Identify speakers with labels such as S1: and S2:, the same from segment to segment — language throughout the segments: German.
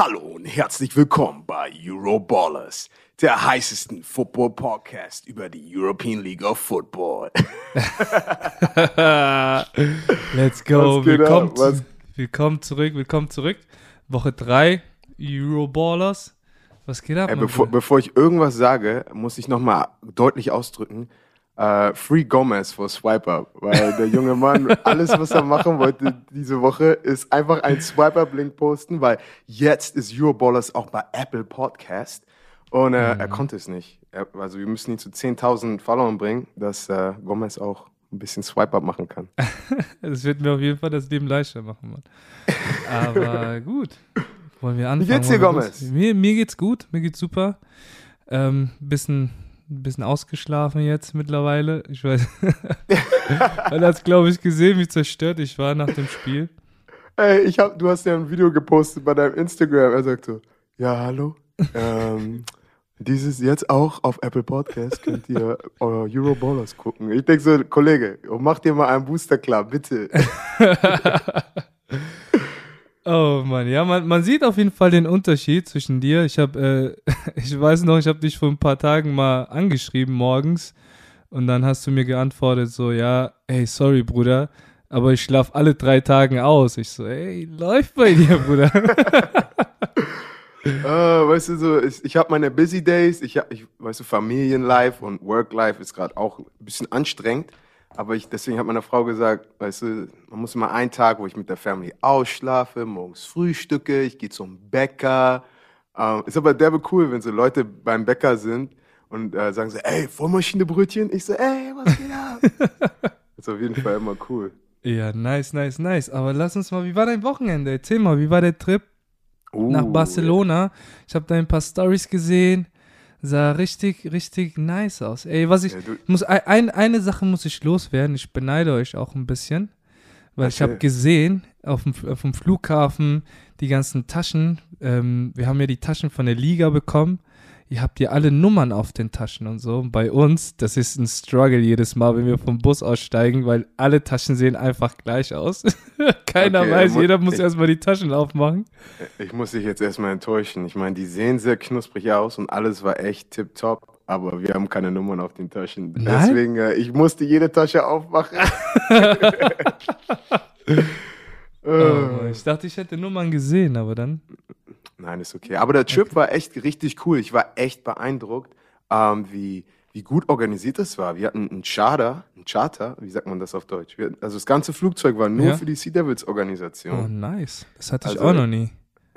S1: Hallo und herzlich willkommen bei Euroballers, der heißesten Football-Podcast über die European League of Football.
S2: Let's go. Willkommen,
S1: ab?
S2: Willkommen zurück, willkommen zurück. Woche 3, Euroballers. Was geht ab?
S1: Ey, bevor, bevor ich irgendwas sage, muss ich nochmal deutlich ausdrücken, äh, Free Gomez for Swipe Up, weil der junge Mann, alles, was er machen wollte diese Woche, ist einfach ein Swipe Up-Link posten, weil jetzt ist Euroballers auch bei Apple Podcast und äh,
S2: Mhm.
S1: er konnte es nicht. Er, also wir müssen ihn zu 10.000 Followern bringen, dass äh, Gomez auch ein bisschen Swipe Up machen kann.
S2: Das wird mir auf jeden Fall das Leben leichter machen, Mann. Aber gut. Wollen wir anfangen?
S1: geht's dir, Gomez?
S2: Mir, mir geht's gut, mir geht's super. Ähm, bisschen, bisschen ausgeschlafen jetzt mittlerweile. Ich weiß. Man hat glaube ich, gesehen, wie zerstört ich war nach dem Spiel.
S1: Ey, ich hab, du hast ja ein Video gepostet bei deinem Instagram. Er sagt so, ja, hallo. Ähm, dieses jetzt auch auf Apple Podcast könnt ihr euer Euroballers gucken. Ich denk so, Kollege, mach dir mal einen Booster klar, bitte.
S2: Oh Mann, ja, man, man sieht auf jeden Fall den Unterschied zwischen dir. Ich habe, äh, ich weiß noch, ich habe dich vor ein paar Tagen mal angeschrieben morgens und dann hast du mir geantwortet so, ja, hey, sorry Bruder, aber ich schlaf alle drei Tagen aus. Ich so, ey, läuft bei dir, Bruder.
S1: äh, weißt du, so, ich, ich habe meine Busy Days, ich hab, ich, weißt du, Familienlife und Worklife ist gerade auch ein bisschen anstrengend. Aber ich, deswegen hat meine Frau gesagt, weißt du, man muss immer einen Tag, wo ich mit der Family ausschlafe, morgens frühstücke, ich gehe zum Bäcker. Ähm, ist aber derbe cool, wenn so Leute beim Bäcker sind und äh, sagen so, ey, Vollmaschine-Brötchen? Ich so, ey, was geht ab? ist auf jeden Fall immer cool.
S2: ja, nice, nice, nice. Aber lass uns mal, wie war dein Wochenende? Erzähl mal, wie war der Trip
S1: Uh,
S2: nach Barcelona? Ich habe da ein paar Stories gesehen. Sah richtig, richtig nice aus. Ey, was ich,
S1: Ja,
S2: muss, ein, ein, eine Sache muss ich loswerden. Ich beneide euch auch ein bisschen. Weil ich habe gesehen, auf dem, auf dem Flughafen, die ganzen Taschen. Ähm, wir haben ja die Taschen von der Liga bekommen. Ihr habt ja alle Nummern auf den Taschen und so. Und bei uns, das ist ein Struggle jedes Mal, wenn wir vom Bus aussteigen, weil alle Taschen sehen einfach gleich aus. Keiner
S1: Okay,
S2: weiß,
S1: mu-
S2: jeder muss
S1: ich-
S2: erstmal die Taschen aufmachen.
S1: Ich muss dich jetzt erstmal enttäuschen. Ich meine, die sehen sehr knusprig aus und alles war echt tipptopp, aber wir haben keine Nummern auf den Taschen.
S2: Nein?
S1: Deswegen, äh, ich musste jede Tasche aufmachen.
S2: Oh, ich dachte, ich hätte Nummern gesehen, aber dann.
S1: Nein, ist okay. Aber der Trip war echt richtig cool. Ich war echt beeindruckt, ähm, wie, wie gut organisiert das war. Wir hatten einen Charter, einen Charter, wie sagt man das auf Deutsch? Wir, also das ganze Flugzeug war nur
S2: Ja.
S1: für die Sea Devils
S2: Oh,
S1: Organisation.
S2: nice. Das hatte ich
S1: Also-
S2: auch noch nie.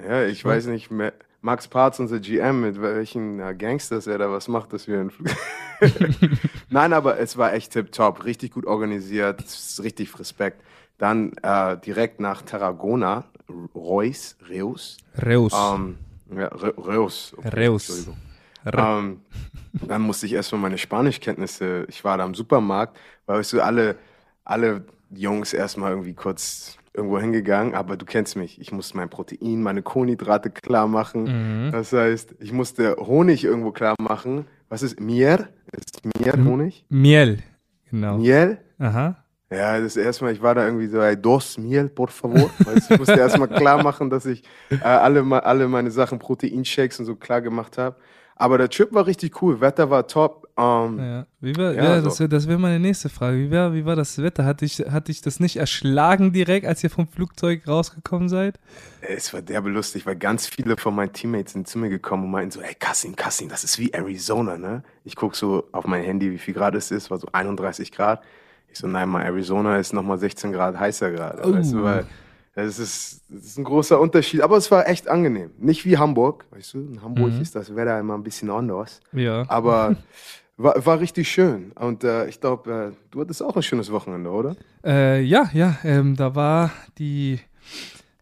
S1: Ja, ich weiß nicht mehr. Max Parz, unser GM, mit welchen Gangsters er da was macht, dass wir einen Flug. Nein, aber es war echt tipptopp, richtig gut organisiert, richtig Respekt. Dann äh, direkt nach Tarragona, Reus, Reus,
S2: Reus.
S1: ähm, ja, Re Reus, okay,
S2: Reus.
S1: Ähm, dann musste ich erstmal meine Spanischkenntnisse, ich war da im Supermarkt, weil weißt du, alle, alle Jungs erstmal irgendwie kurz irgendwo hingegangen, aber du kennst mich, ich musste mein Protein, meine Kohlenhydrate klar machen.
S2: Mhm.
S1: Das heißt, ich musste Honig irgendwo klar machen. Was ist Mier? Ist Mier
S2: Mhm.
S1: Honig?
S2: Miel. Genau.
S1: Miel?
S2: Aha.
S1: Ja, das erste Mal, ich war da irgendwie so, ey, dos miel, por favor. Du, ich musste erstmal klar machen, dass ich äh, alle, alle meine Sachen, Proteinshakes und so klar gemacht habe. Aber der Trip war richtig cool, Wetter war top. Ähm,
S2: Ja. Wie war,
S1: Ja,
S2: ja,
S1: also-
S2: das wäre wär meine nächste Frage. Wie war, wie war das Wetter? Hat dich, hat dich das nicht erschlagen direkt, als ihr vom Flugzeug rausgekommen seid?
S1: Es war derbe lustig, weil ganz viele von meinen Teammates sind zu mir gekommen und meinten so, ey, Kassim, Kassim, das ist wie Arizona, ne? Ich guck so auf mein Handy, wie viel Grad es ist, war so 31 Grad. Ich so, nein, mal Arizona ist nochmal 16 Grad heißer gerade.
S2: Oh.
S1: Weißt du, weil das ist, das ist ein großer Unterschied, aber es war echt angenehm. Nicht wie Hamburg, weißt du, in Hamburg
S2: Mhm.
S1: ist das Wetter immer ein bisschen anders,
S2: Ja.
S1: aber war, war richtig schön. Und äh, ich glaube, äh, du hattest auch ein schönes Wochenende, oder?
S2: Äh, ja, ja, ähm, da war die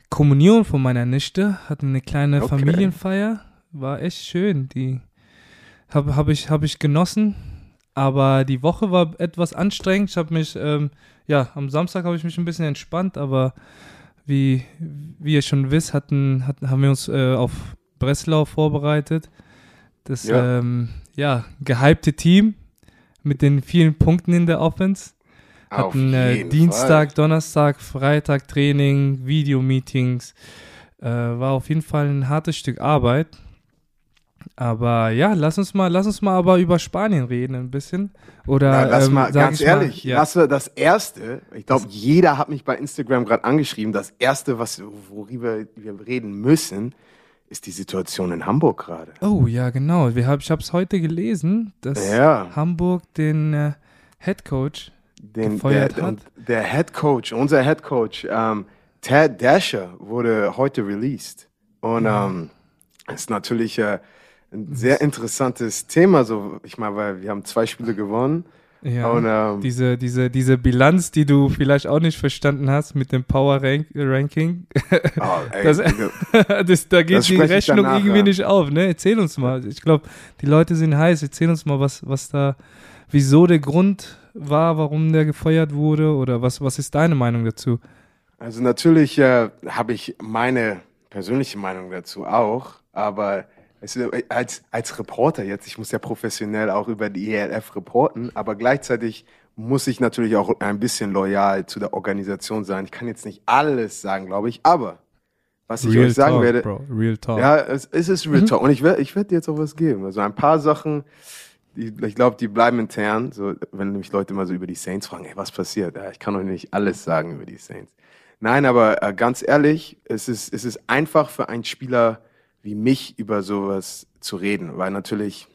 S2: Kommunion von meiner Nichte, hatten eine kleine
S1: Okay.
S2: Familienfeier, war echt schön. Die habe hab ich, hab ich genossen, aber die Woche war etwas anstrengend. Ich habe mich, ähm, ja, am Samstag habe ich mich ein bisschen entspannt, aber wie, wie ihr schon wisst, hatten, hatten, haben wir uns äh, auf Breslau vorbereitet. Das
S1: Ja.
S2: ähm, ja, gehypte Team mit den vielen Punkten in der Offense. Hatten äh, Dienstag,
S1: Fall.
S2: Donnerstag, Freitag Training, Videomeetings. Äh, war auf jeden Fall ein hartes Stück Arbeit. Aber ja, lass uns mal, lass uns mal aber über Spanien reden ein bisschen. Oder
S1: Na, lass
S2: ähm,
S1: mal,
S2: sag
S1: ganz
S2: ich
S1: ehrlich,
S2: mal, ja.
S1: lass mal das erste, ich glaube, jeder hat mich bei Instagram gerade angeschrieben, das erste, was, worüber wir reden müssen, ist die Situation in Hamburg gerade.
S2: Oh ja, genau. Wir hab, ich habe es heute gelesen, dass
S1: Ja.
S2: Hamburg den äh, Head Coach
S1: Den,
S2: gefeuert
S1: der,
S2: hat.
S1: Der Head Coach, unser Head Coach, ähm, Ted Dasher, wurde heute released. Und ähm, ist natürlich äh, ein sehr interessantes Thema. So, ich meine, weil wir haben zwei Spiele gewonnen.
S2: Ja,
S1: Und, ähm,
S2: diese, diese, diese Bilanz, die du vielleicht auch nicht verstanden hast mit dem Power Rank Ranking,
S1: Oh, ey,
S2: Das- das, da geht
S1: Das
S2: die Rechnung
S1: danach,
S2: irgendwie
S1: ja.
S2: nicht auf. Ne? Erzähl uns mal. Ich glaube, die Leute sind heiß. Erzähl uns mal, was, was da, wieso der Grund war, warum der gefeuert wurde oder was, was ist deine Meinung dazu?
S1: Also natürlich äh, habe ich meine persönliche Meinung dazu auch, aber ist, äh, als, als Reporter jetzt, ich muss ja professionell auch über die ELF reporten, aber gleichzeitig muss ich natürlich auch ein bisschen loyal zu der Organisation sein. Ich kann jetzt nicht alles sagen, glaube ich, aber was ich euch sagen
S2: Talk,
S1: werde,
S2: Bro. Real Talk.
S1: ja, es, es ist Real Talk. Und ich werde ich werd dir jetzt auch was geben. Also ein paar Sachen, die, ich glaube, die bleiben intern. So, wenn mich Leute immer so über die Saints fragen, ey, was passiert? Ja, ich kann euch nicht alles sagen über die Saints. Nein, aber äh, ganz ehrlich, es ist, es ist einfach für einen Spieler wie mich über sowas zu reden, weil natürlich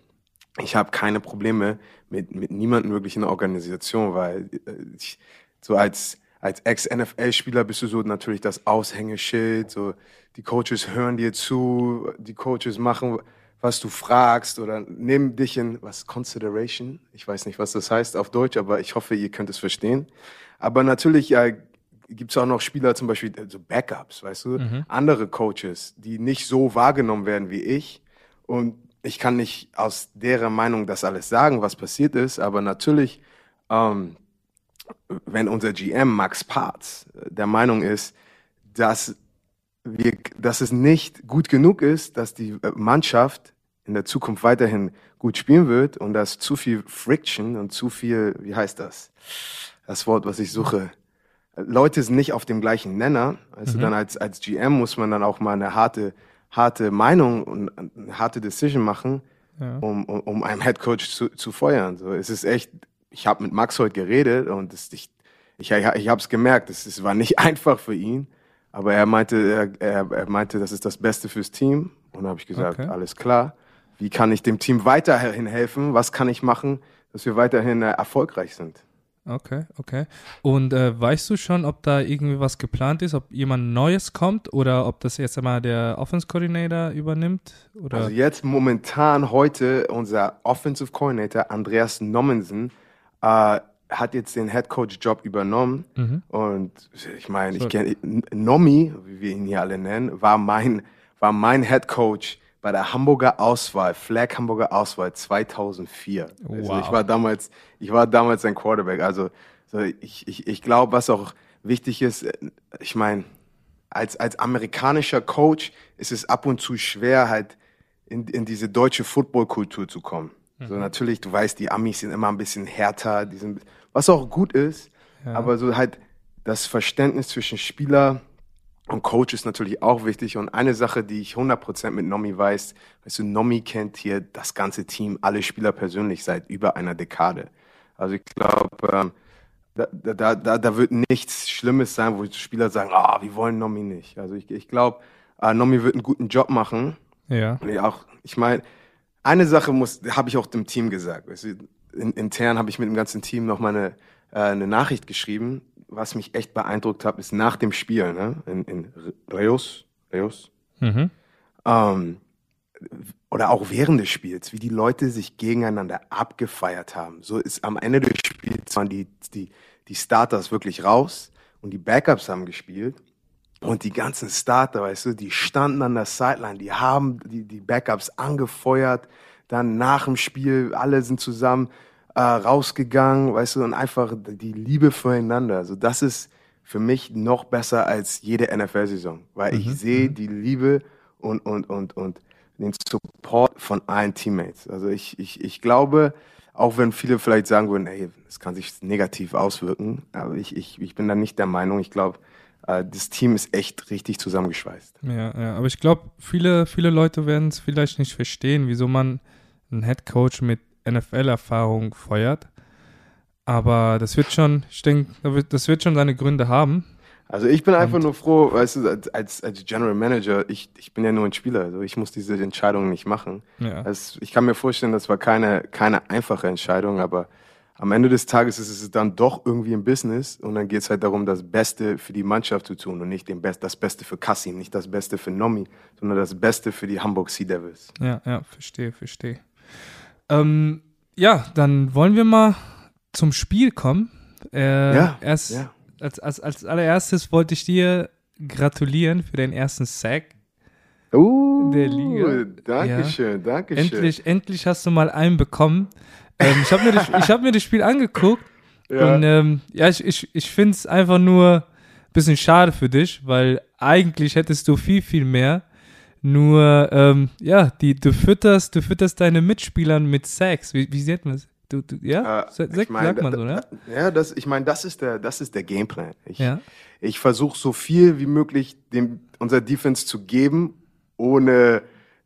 S1: ich habe keine Probleme mit, mit niemandem wirklich in der Organisation, weil äh, ich, so als, als Ex-NFL-Spieler bist du so natürlich das Aushängeschild, so die Coaches hören dir zu, die Coaches machen, was du fragst oder nehmen dich in, was, Consideration? Ich weiß nicht, was das heißt auf Deutsch, aber ich hoffe, ihr könnt es verstehen. Aber natürlich äh, gibt es auch noch Spieler, zum Beispiel äh, so Backups, weißt du, andere Coaches, die nicht so wahrgenommen werden wie ich. Und ich kann nicht aus deren Meinung das alles sagen, was passiert ist, aber natürlich, ähm, wenn unser GM Max Parts äh, der Meinung ist, dass wir, dass es nicht gut genug ist, dass die äh, Mannschaft in der Zukunft weiterhin gut spielen wird und dass zu viel Friction und zu viel, wie heißt das? Das Wort, was ich suche. Leute sind nicht auf dem gleichen Nenner. Also dann als, als GM muss man dann auch mal eine harte, harte Meinung und eine harte Decision machen,
S2: Ja.
S1: um, um, um einen Headcoach zu, zu feuern. So, es ist echt, ich habe mit Max heute geredet und es, ich, ich, ich habe es gemerkt, es, es war nicht einfach für ihn, aber er meinte, er, er, er meinte, das ist das Beste fürs Team. Und habe ich gesagt,
S2: Okay.
S1: alles klar. Wie kann ich dem Team weiterhin helfen? Was kann ich machen, dass wir weiterhin äh, erfolgreich sind?
S2: Okay, okay. Und äh, weißt du schon, ob da irgendwie was geplant ist, ob jemand Neues kommt oder ob das jetzt einmal der Offense Coordinator übernimmt? Oder?
S1: Also jetzt momentan heute unser Offensive Coordinator Andreas Nommensen äh, hat jetzt den Head Coach Job übernommen
S2: Mhm.
S1: und ich meine, ich kenne Nomi, wie wir ihn hier alle nennen, war mein war mein Head Coach bei der Hamburger Auswahl, Flag Hamburger Auswahl 2004. Also
S2: Wow.
S1: ich war damals, ich war damals ein Quarterback. Also so ich, ich, ich glaube, was auch wichtig ist, äh, ich meine, als, als amerikanischer Coach ist es ab und zu schwer, halt in, in diese deutsche Footballkultur zu kommen. So natürlich, du weißt, die Amis sind immer ein bisschen härter, die sind, was auch gut ist,
S2: Ja.
S1: aber so halt das Verständnis zwischen Spieler und Coach ist natürlich auch wichtig. Und eine Sache, die ich 100% mit Nomi weiß, weißt du, Nomi kennt hier das ganze Team, alle Spieler persönlich seit über einer Dekade. Also ich glaube, ähm, da, da, da, da wird nichts Schlimmes sein, wo die Spieler sagen, ah, wir wollen Nomi nicht. Also ich, ich glaube, äh, Nomi wird einen guten Job machen.
S2: ja.
S1: Und ich auch, ich meine, eine Sache muss, habe ich auch dem Team gesagt. Weißt du, in, intern habe ich mit dem ganzen Team noch mal eine, äh, eine Nachricht geschrieben. Was mich echt beeindruckt hat, ist nach dem Spiel, ne, in, in Reus, Reus,
S2: Mhm.
S1: ähm, oder auch während des Spiels, wie die Leute sich gegeneinander abgefeiert haben. So ist am Ende des Spiels waren die, die, die Starters wirklich raus und die Backups haben gespielt. Und die ganzen Starter, weißt du, die standen an der Sideline, die haben die, die Backups angefeuert. Dann nach dem Spiel, alle sind zusammen äh, rausgegangen, weißt du, und einfach die Liebe füreinander. Also das ist für mich noch besser als jede NFL-Saison, weil ich sehe die Liebe und, und, und, und den Support von allen Teammates. Also ich, ich, ich glaube, auch wenn viele vielleicht sagen würden, ey, das kann sich negativ auswirken, aber ich, ich, ich bin da nicht der Meinung. Ich glaube, äh, das Team ist echt richtig zusammengeschweißt.
S2: Ja, ja, aber ich glaube, viele, viele Leute werden es vielleicht nicht verstehen, wieso man einen Head Coach mit NFL-Erfahrung feuert. Aber das wird schon, ich denke, das wird schon seine Gründe haben.
S1: Also ich bin einfach Und nur froh, weißt du, als, als General Manager, ich, ich bin ja nur ein Spieler, also ich muss diese Entscheidung nicht machen. Ja. Also ich kann mir vorstellen, das war keine, keine einfache Entscheidung, aber am Ende des Tages ist es dann doch irgendwie ein Business und dann geht es halt darum, das Beste für die Mannschaft zu tun und nicht den Best, das Beste für Kassim, nicht das Beste für Nomi, sondern das Beste für die Hamburg Sea Devils.
S2: Ja, ja, verstehe, verstehe. Ähm, ja, dann wollen wir mal zum Spiel kommen. Äh, ja, erst, ja. Als, als, als allererstes wollte ich dir gratulieren für den ersten Sack.
S1: Uh, der Liga. Dankeschön, ja. danke schön.
S2: Endlich, endlich hast du mal einen bekommen. Ähm, ich habe mir, das, hab mir das Spiel angeguckt ja. und ähm, ja, ich, ich, ich finde es einfach nur ein bisschen schade für dich, weil eigentlich hättest du viel, viel mehr. Nur, ähm, ja, die, du fütterst, du fütterst deine Mitspieler mit Sex. Wie, wie sieht man das? Du, du, ja, äh,
S1: Sex, ich mein, sagt man so, ne? Ja, das, ich meine, das ist der, das ist der Gameplan. Ich, ja. ich versuche so viel wie möglich dem, unser Defense zu geben, ohne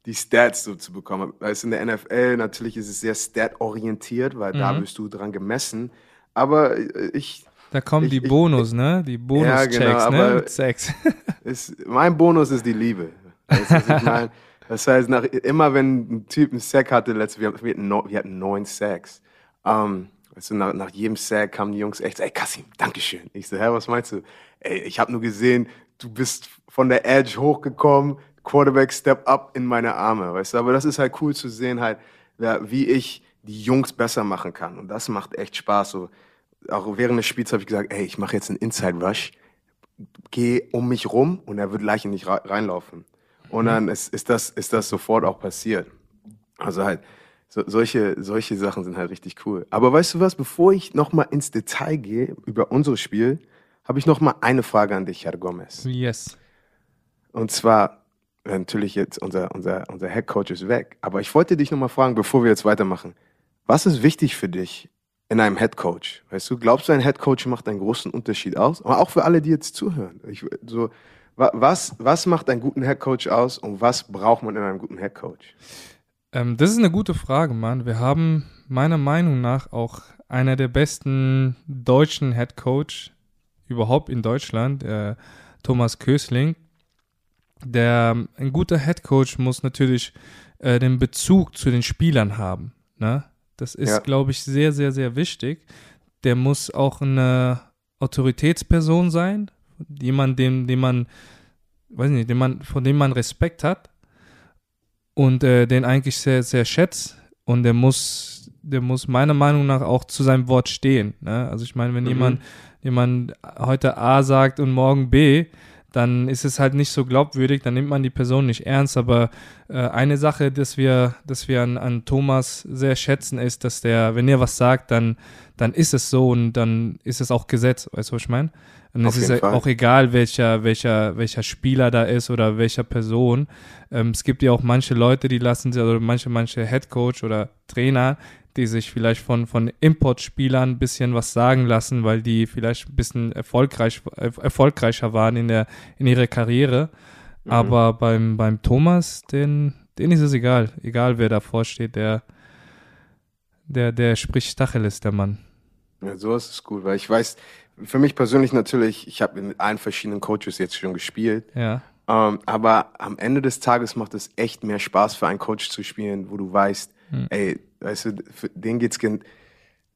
S1: die Stats so zu bekommen. Weißt in der NFL natürlich ist es sehr stat-orientiert, weil mhm. da wirst du dran gemessen. Aber äh, ich.
S2: Da kommen ich, die Bonus, ich, ne? Die Bonus-Checks, ja, genau, ne? Sex.
S1: Ist, mein Bonus ist die Liebe. Weißt, ich mein, das heißt, nach, immer wenn ein Typ einen Sack hatte, letztes, wir, wir, hatten, wir hatten neun Sacks. Um, weißt du, nach, nach jedem Sack kamen die Jungs echt, ey Kassim, Dankeschön. Ich so, hä, was meinst du? Ey, ich habe nur gesehen, du bist von der Edge hochgekommen, Quarterback Step Up in meine Arme, weißt du. Aber das ist halt cool zu sehen, halt, wie ich die Jungs besser machen kann. Und das macht echt Spaß. So, auch während des Spiels habe ich gesagt, ey, ich mache jetzt einen Inside Rush, geh um mich rum und er wird gleich in dich reinlaufen. Und mhm. dann ist, ist, das, ist das sofort auch passiert. Also halt, so, solche, solche Sachen sind halt richtig cool. Aber weißt du was, bevor ich nochmal ins Detail gehe über unser Spiel, habe ich nochmal eine Frage an dich, Herr Gomez.
S2: Yes.
S1: Und zwar, natürlich jetzt unser, unser, unser Head Coach ist weg. Aber ich wollte dich nochmal fragen, bevor wir jetzt weitermachen. Was ist wichtig für dich in einem Head Coach? Weißt du, glaubst du, ein Head Coach macht einen großen Unterschied aus? Aber auch für alle, die jetzt zuhören. Ich, so, was, was macht einen guten Head Coach aus und was braucht man in einem guten Head Coach?
S2: Ähm, das ist eine gute Frage, Mann. Wir haben meiner Meinung nach auch einer der besten deutschen Head Coach überhaupt in Deutschland, äh, Thomas Kösling der ein guter Head Coach muss natürlich äh, den Bezug zu den Spielern haben. Ne? Das ist, ja. glaube ich, sehr, sehr, sehr wichtig. Der muss auch eine Autoritätsperson sein, jemand, dem, dem man, weiß nicht, dem man, von dem man Respekt hat und äh, den eigentlich sehr, sehr schätzt. Und der muss, der muss meiner Meinung nach auch zu seinem Wort stehen. Ne? Also ich meine, wenn mhm. jemand, jemand heute A sagt und morgen B, dann ist es halt nicht so glaubwürdig, dann nimmt man die Person nicht ernst. Aber äh, eine Sache, dass wir, dass wir an, an Thomas sehr schätzen, ist, dass der, wenn er was sagt, dann, dann ist es so und dann ist es auch Gesetz, weißt du, was ich meine? Und Auf es ist Fall. auch egal, welcher, welcher, welcher Spieler da ist oder welcher Person. Ähm, es gibt ja auch manche Leute, die lassen sich, oder manche, manche Headcoach oder Trainer, die sich vielleicht von, von Importspielern ein bisschen was sagen lassen, weil die vielleicht ein bisschen erfolgreich, erfolgreicher waren in, der, in ihrer Karriere. Mhm. Aber beim, beim Thomas, den, den ist es egal. Egal, wer davor steht, der, der, der spricht Tacheles, der Mann.
S1: Ja, so ist es gut, weil ich weiß, für mich persönlich natürlich, ich habe mit allen verschiedenen Coaches jetzt schon gespielt.
S2: Ja.
S1: Ähm, aber am Ende des Tages macht es echt mehr Spaß für einen Coach zu spielen, wo du weißt, hm. ey, weißt du, für den geht's,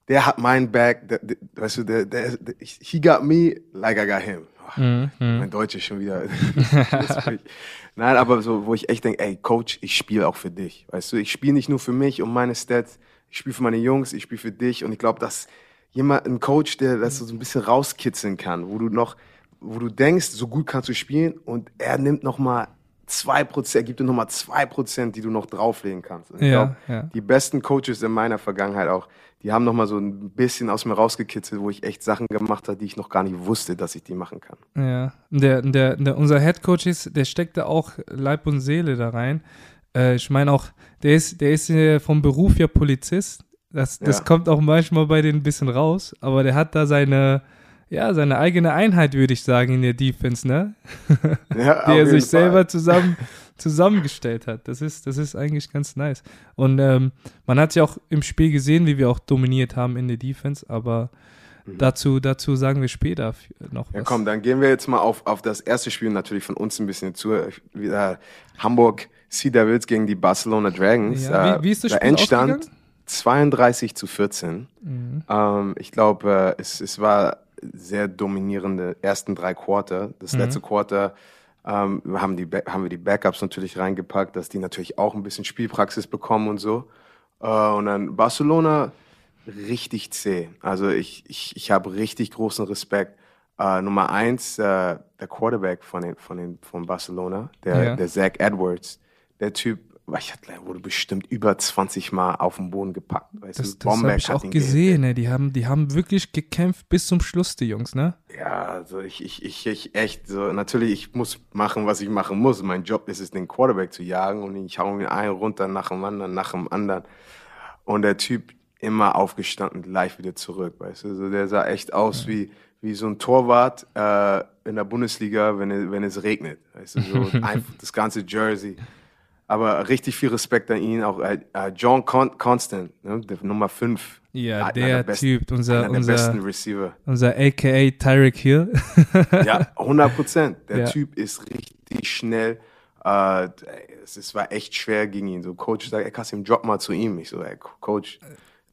S1: der hat mein Back, der, der, weißt du, der, der, he got me like I got him. Oh, hm, hm. Mein Deutsch ist schon wieder. Nein, aber so, wo ich echt denke, ey, Coach, ich spiele auch für dich. Weißt du, ich spiele nicht nur für mich und meine Stats, ich spiele für meine Jungs, ich spiele für dich und ich glaube, dass jemand, ein Coach, der das so ein bisschen rauskitzeln kann, wo du noch, wo du denkst, so gut kannst du spielen und er nimmt noch mal zwei Prozent, er gibt dir nochmal zwei Prozent, die du noch drauflegen kannst. Und ich ja, glaube, ja. die besten Coaches in meiner Vergangenheit auch, die haben nochmal so ein bisschen aus mir rausgekitzelt, wo ich echt Sachen gemacht habe, die ich noch gar nicht wusste, dass ich die machen kann.
S2: Ja, der, der, der unser Head Coach ist, der steckt da auch Leib und Seele da rein. Äh, ich meine auch, der ist, der ist äh, vom Beruf ja Polizist. Das, das ja. kommt auch manchmal bei denen ein bisschen raus, aber der hat da seine, ja, seine eigene Einheit, würde ich sagen, in der Defense, ne?
S1: Ja,
S2: die er sich selber zusammen, zusammengestellt hat. Das ist, das ist eigentlich ganz nice. Und ähm, man hat ja auch im Spiel gesehen, wie wir auch dominiert haben in der Defense, aber dazu, dazu sagen wir später noch was.
S1: Mhm. Ja, komm, dann gehen wir jetzt mal auf, auf das erste Spiel natürlich von uns ein bisschen zu. Wieder Hamburg Sea Devils gegen die Barcelona Dragons.
S2: Ja,
S1: Äh,
S2: wie, wie ist das
S1: der
S2: Spiel
S1: Endstand? 32 zu 14.
S2: Mhm.
S1: Ähm, ich glaube, äh, es, es war sehr dominierende ersten drei Quarter.
S2: Mhm.
S1: Das letzte Quarter ähm, haben, die, haben wir die Backups natürlich reingepackt, dass die natürlich auch ein bisschen Spielpraxis bekommen und so. Äh, und dann Barcelona richtig zäh. Also ich, ich, ich habe richtig großen Respekt. Äh, Nummer eins, äh, der Quarterback von, den, von, den, von Barcelona, der,
S2: Ja.
S1: der Zach Edwards. Der Typ, ich hatte, wurde bestimmt über 20 Mal auf den Boden gepackt. Weißt
S2: Das,
S1: du,
S2: das habe ich auch
S1: ihn
S2: gesehen, ne? Die haben, die haben wirklich gekämpft bis zum Schluss, die Jungs, ne?
S1: Ja, also ich, ich, ich, ich echt so, natürlich, ich muss machen, was ich machen muss. Mein Job ist es, den Quarterback zu jagen und ich hau mir einen runter nach dem anderen, nach dem anderen. Und der Typ immer aufgestanden, gleich wieder zurück, weißt du. So, der sah echt aus wie, wie so ein Torwart äh, in der Bundesliga, wenn, es- wenn es regnet. Weißt du, so einfach das ganze Jersey. Aber richtig viel Respekt an ihn, auch äh, äh, John Con Constant, ne, der Nummer 5.
S2: Ja, der Typ, unser-
S1: einer
S2: unser-
S1: besten Receiver.
S2: Unser AKA Tyreek Hill.
S1: Ja, 100 Prozent. Der
S2: Ja.
S1: Typ ist richtig schnell. Äh, es, es war echt schwer gegen ihn. So, Coach sagt, ey, Kassim, drop mal zu ihm. Ich so, ey, Coach,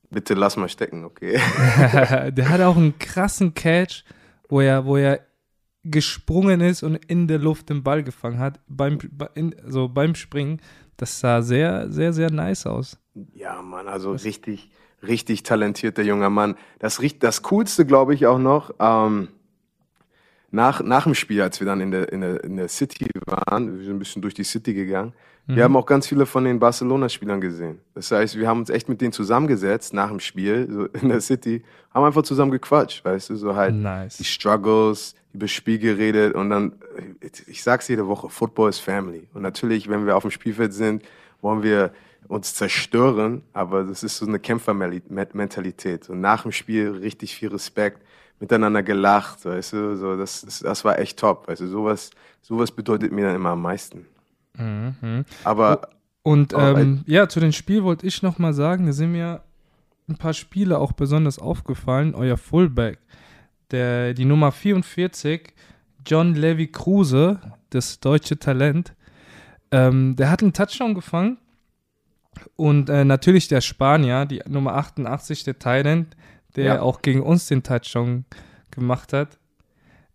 S1: bitte lass mal stecken, okay?
S2: der hat auch einen krassen Catch, wo er, wo er gesprungen ist und in der Luft den Ball gefangen hat, beim, bei- in, so beim Springen. Das sah sehr, sehr, sehr nice aus.
S1: Ja, Mann, also richtig, richtig talentierter junger Mann. Das, das Coolste, glaube ich, auch noch, ähm, nach, nach dem Spiel, als wir dann in der, in, der, in der City waren, wir sind ein bisschen durch die City gegangen, wir haben auch ganz viele von den Barcelona-Spielern gesehen. Das heißt, wir haben uns echt mit denen zusammengesetzt nach dem Spiel, so in der City, haben einfach zusammen gequatscht, weißt du, so halt
S2: Nice.
S1: die Struggles, über das Spiel geredet und dann, ich sag's jede Woche, Football ist Family. Und natürlich, wenn wir auf dem Spielfeld sind, wollen wir uns zerstören, aber das ist so eine Kämpfermentalität. Und nach dem Spiel richtig viel Respekt, miteinander gelacht, weißt du, so, das, das, war echt top, weißt du, sowas, sowas bedeutet mir dann immer am meisten.
S2: Mhm.
S1: Aber
S2: Und
S1: Oh,
S2: ähm, ja, zu dem Spiel wollte ich noch mal sagen, da sind mir ein paar Spiele auch besonders aufgefallen. Euer Fullback, der, die Nummer 44, John Levy Kruse, das deutsche Talent, ähm, der hat einen Touchdown gefangen. Und äh, natürlich der Spanier, die Nummer 88, der Thailand, der
S1: Ja.
S2: auch gegen uns den Touchdown gemacht hat.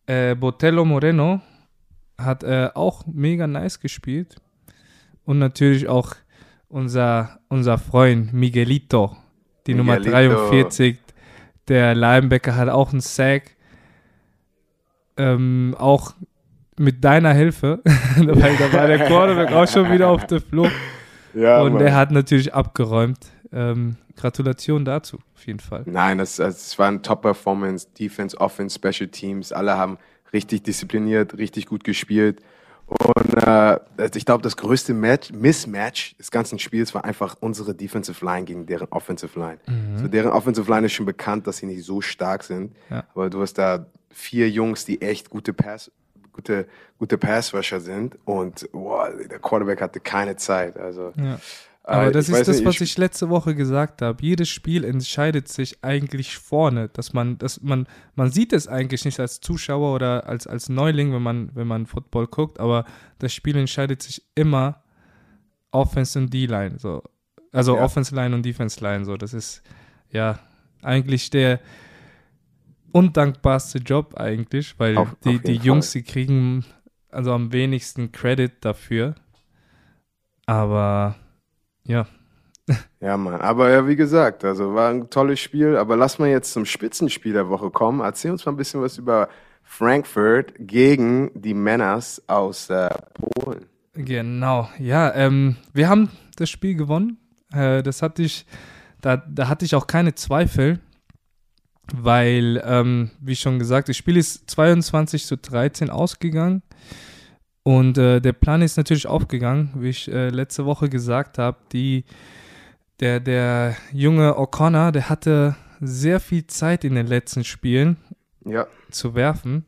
S2: Äh, Botello Moreno hat äh, auch mega nice gespielt. Und natürlich auch unser, unser Freund Miguelito, die Nummer
S1: Miguelito.
S2: 43. Der Linebacker hat auch einen Sack. Ähm, auch mit deiner Hilfe, weil da war der Quarterback auch schon wieder auf der Flucht.
S1: ja,
S2: und
S1: Mann.
S2: der hat natürlich abgeräumt. Ähm, Gratulation dazu, auf jeden Fall.
S1: Nein, das, das war eine Top-Performance, Defense, Offense, Special Teams. Alle haben richtig diszipliniert, richtig gut gespielt. Und äh, ich glaube, das größte Match, Mismatch des ganzen Spiels war einfach unsere Defensive Line gegen deren Offensive Line. So, deren Offensive Line ist schon bekannt, dass sie nicht so stark sind.
S2: Ja.
S1: Aber du hast da vier Jungs, die echt gute Pass, gute, gute Pass-Rusher sind. Und boah, der Quarterback hatte keine Zeit. Also,
S2: Ja. Aber
S1: äh,
S2: das
S1: ich
S2: ist das,
S1: nicht,
S2: was ich letzte Woche gesagt habe. Jedes Spiel entscheidet sich eigentlich vorne, dass man, dass man, man sieht es eigentlich nicht als Zuschauer oder als, als Neuling, wenn man, wenn man Football guckt, aber das Spiel entscheidet sich immer Offense und D-Line, so. Also
S1: Ja.
S2: Offense Line und Defense Line, so. Das ist ja eigentlich der undankbarste Job eigentlich, weil
S1: Auf-
S2: die,
S1: auf
S2: die Jungs, die kriegen also am wenigsten Credit dafür. Aber ja,
S1: Ja, Mann. Aber ja, wie gesagt, also war ein tolles Spiel. Aber lass mal jetzt zum Spitzenspiel der Woche kommen. Erzähl uns mal ein bisschen was über Frankfurt gegen die Männers aus äh, Polen.
S2: Genau, ja, ähm, wir haben das Spiel gewonnen. Äh, das hatte ich, da, da hatte ich auch keine Zweifel, weil, ähm, wie schon gesagt, das Spiel ist 22 zu 13 ausgegangen. Und äh, der Plan ist natürlich aufgegangen, wie ich äh, letzte Woche gesagt habe. Die, der, der junge O'Connor, der hatte sehr viel Zeit in den letzten Spielen.
S1: Ja.
S2: zu werfen.